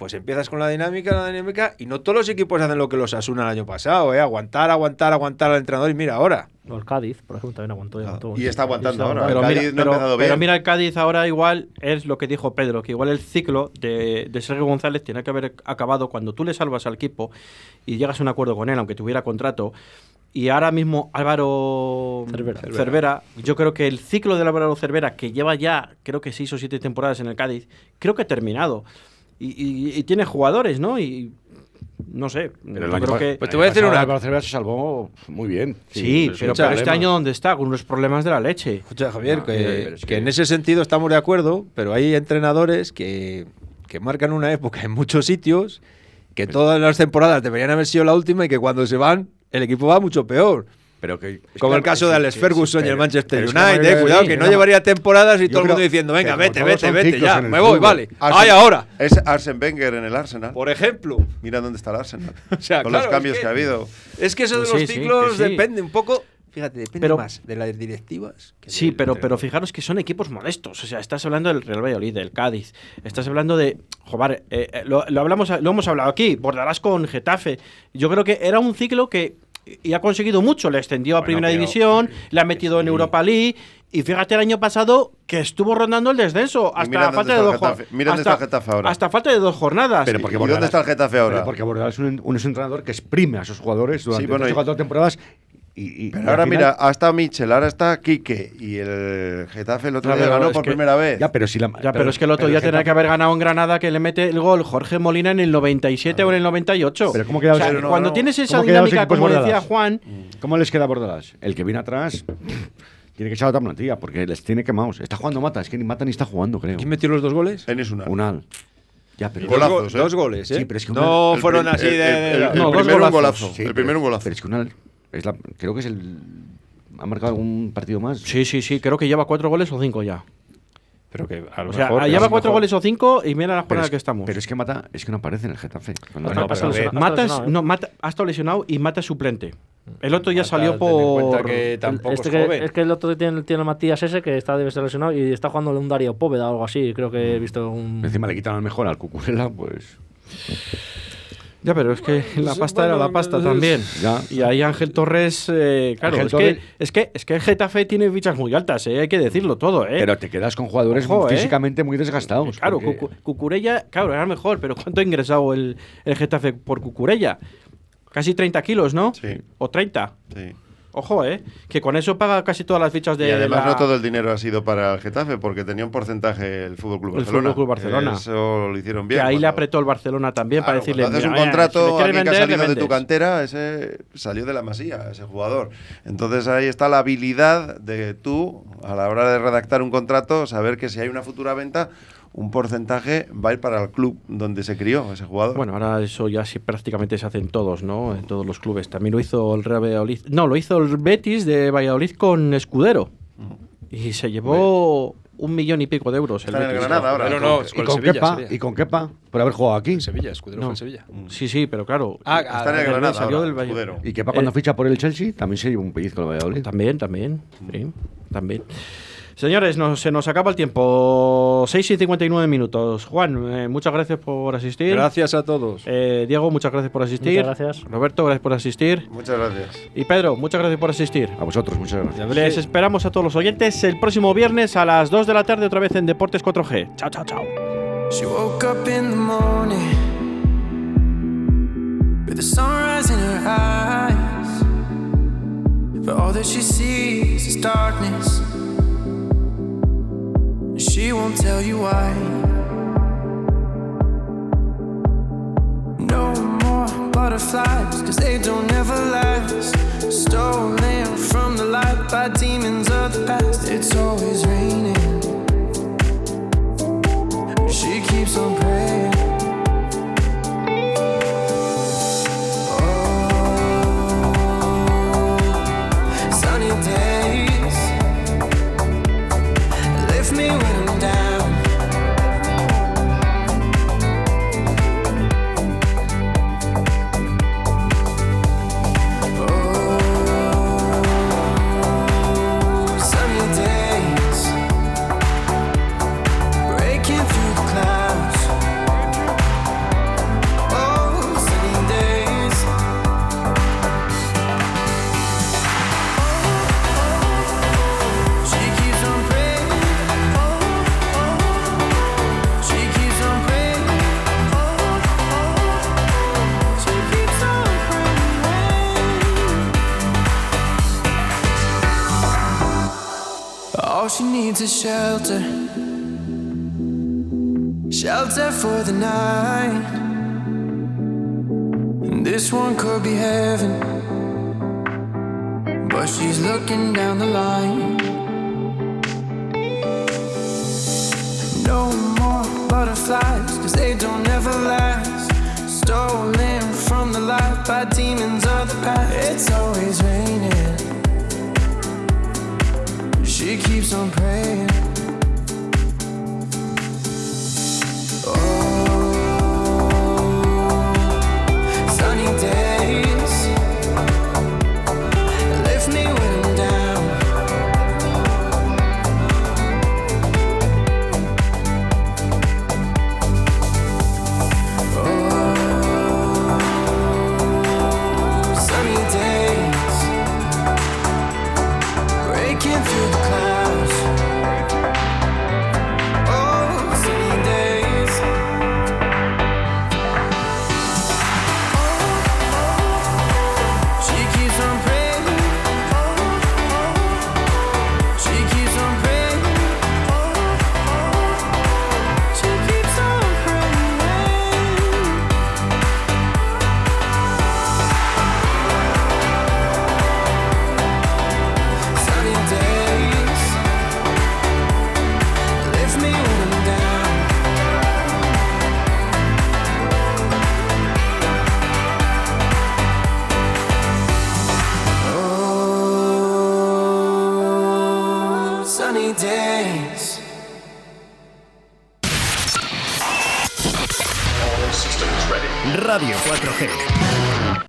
Pues empiezas con la dinámica, la dinámica, y no todos los equipos hacen lo que los Asuna el año pasado, ¿eh? Aguantar, aguantar, aguantar al entrenador, y mira ahora. O el Cádiz, por ejemplo, también aguantó. y aguantó. y está aguantando ahora. Pero El mira, no ha pero- empezado pero bien. mira, el Cádiz ahora igual es lo que dijo Pedro, que igual el ciclo de, de Sergio González tiene que haber acabado cuando tú le salvas al equipo y llegas a un acuerdo con él, aunque tuviera contrato. Y ahora mismo Álvaro Cervera. Cervera, yo creo que el ciclo de Álvaro Cervera, que lleva ya creo que seis o siete temporadas en el Cádiz, creo que ha terminado. Y, y- y tiene jugadores, ¿no? Y no sé, Pero el año creo que... Pues te voy a decir una- Cervera se salvó muy bien. Sí, pero, pero este año ¿dónde está? Con unos problemas de la leche. Escucha, Javier, No, que, es que que- en ese sentido estamos de acuerdo, pero hay entrenadores que, que marcan una época en muchos sitios, que todas las temporadas deberían haber sido la última y que cuando se van, el equipo va mucho peor. Pero que, Como el caso de Alex Ferguson y el Manchester United, cuidado, que no llevaría temporadas y todo el mundo diciendo, venga, vete, vete, vete, ya, me voy, vale. ¡Ay, ahora! Es Arsen Wenger en el Arsenal. Por ejemplo. Mira dónde está el Arsenal. O sea, con claro, los cambios es que, ha habido. Es que eso de Pues los ciclos depende un poco. Fíjate, depende Pero- más de las directivas. que Sí, del pero, pero fijaros que son equipos modestos. O sea, estás hablando del Real Valladolid, del Cádiz. Estás hablando de. Joder, eh, eh, lo, lo hablamos, lo hemos hablado aquí. Bordarás con Getafe. Yo creo que era un ciclo que. Y ha conseguido mucho. Le extendió a Bueno, Primera pero- División, le ha metido en Europa League. Y fíjate el año pasado que estuvo rondando el descenso. Hasta falta de dos el Getafe. jor- Mira dónde hasta- está el Getafe ahora. Hasta falta de dos jornadas. Pero porque ¿Y dónde está el Getafe ahora? Porque Bordalás es un, un entrenador que exprime a sus jugadores durante Sí, bueno, tres o y- cuatro temporadas. Y, y- Pero y ahora final- mira, ha estado Michel, ahora está Quique y el Getafe el otro día ganó por que- primera vez. Ya, pero si la, Ya, pero, es que el otro día tenía que haber ganado en Granada que le mete el gol Jorge Molina en el 97 o en el 98. Pero ¿cómo queda O sea, los- no, cuando no. tienes esa ¿Cómo quedan los dinámica, como decía? Juan, ¿Cómo les queda Bordalas? El que viene atrás tiene que echar otra plantilla porque les tiene quemados. Está jugando Mata, es que ni Mata ni está jugando, creo. ¿Quién metió los dos goles? Enis una. Unal. Ya, pero, Dos, Golazos, go- ¿eh? dos goles, ¿eh? Sí, pero es que no fueron así de. el- el- primero un golazo. Sí, el primero un golazo. Pero es que Unal es la, creo que es el. Ha marcado algún partido más. sí, sí, sí, creo que lleva cuatro goles o cinco ya. Pero que a lo O sea, mejor. lleva a lo cuatro mejor- goles o cinco y mira la jornada es, que estamos. pero es que Mata es que no aparece en el Getafe. Mata, es- ¿eh? no, Mata ha estado lesionado y Mata es suplente. El otro ya Mata, salió ten en cuenta por. que tampoco Este es que, joven. es que el otro tiene, tiene a Matías ese que está debe ser lesionado y está jugando un Darío Póveda o algo así. Creo que he visto un. Encima le quitan al mejor al Cucurella, pues. Ya, pero es que la pasta era la pasta es- también. Ya. Y ahí Ángel Torres, eh, claro, Ángel es, Torres- Que, es que es que el Getafe tiene fichas muy altas, eh, hay que decirlo todo, ¿eh? Pero te quedas con jugadores Ojo, ¿eh? físicamente muy desgastados. Claro, porque- Cucu- Cucurella, claro, era mejor, pero ¿cuánto ha ingresado el, el Getafe por Cucurella? Casi 30 kilos, ¿no? Sí. O 30. Sí. Ojo, ¿eh? Que con eso paga casi todas las fichas de. y además la- no todo el dinero ha sido para el Getafe porque tenía un porcentaje el Fútbol Club El Barcelona. Fútbol Club Barcelona. Eso lo hicieron Que bien. ahí le apretó el Barcelona también para decirle. haces un "Mira, si contrato, quieres alguien que ha vender, salido de tu vendes". cantera, ese salió de la masía, ese jugador. Entonces ahí está la habilidad de tú, a la hora de redactar un contrato, saber que si hay una futura venta, un porcentaje va a ir para el club donde se crió ese jugador. Bueno, ahora eso ya sí prácticamente se hacen todos, ¿no? En todos los clubes. También lo hizo el Real Valladolid. No, lo hizo el Betis de Valladolid con Escudero. Y se llevó un millón y pico de euros. El Está en el Betis. Granada ahora. No, no, Y con con, Sevilla, Kepa, y con Kepa, por haber jugado aquí. En Sevilla, Escudero No. fue en Sevilla. Sí, sí, pero claro. Ah, Está en el del- Granada salió ahora, del Escudero. Y Kepa cuando Eh, ficha por el Chelsea también se lleva un pellizco el Valladolid. También, también. Sí, también. Señores, nos- se nos acaba el tiempo. 6 y 59 minutos. Juan, eh, muchas gracias por asistir. Gracias a todos. Eh, Diego, muchas gracias por asistir. Muchas gracias. Roberto, gracias por asistir. Muchas gracias. Y Pedro, muchas gracias por asistir. A vosotros, muchas gracias. Les esperamos a todos los oyentes el próximo viernes a las 2 de la tarde otra vez en Deportes 4G. Chao, chao, chao. She woke up in the morning with the sunrise in her eyes. But all that she sees is darkness. She won't tell you why. No more butterflies, cause they don't ever last. Stolen from the light by demons of the past. It's always raining. She keeps on praying. All she needs is shelter. Shelter for the night. And this one could be heaven. But she's looking down the line. No more butterflies, cause they don't ever last. Stolen from the light by demons of the past. It's always raining. She keeps on praying.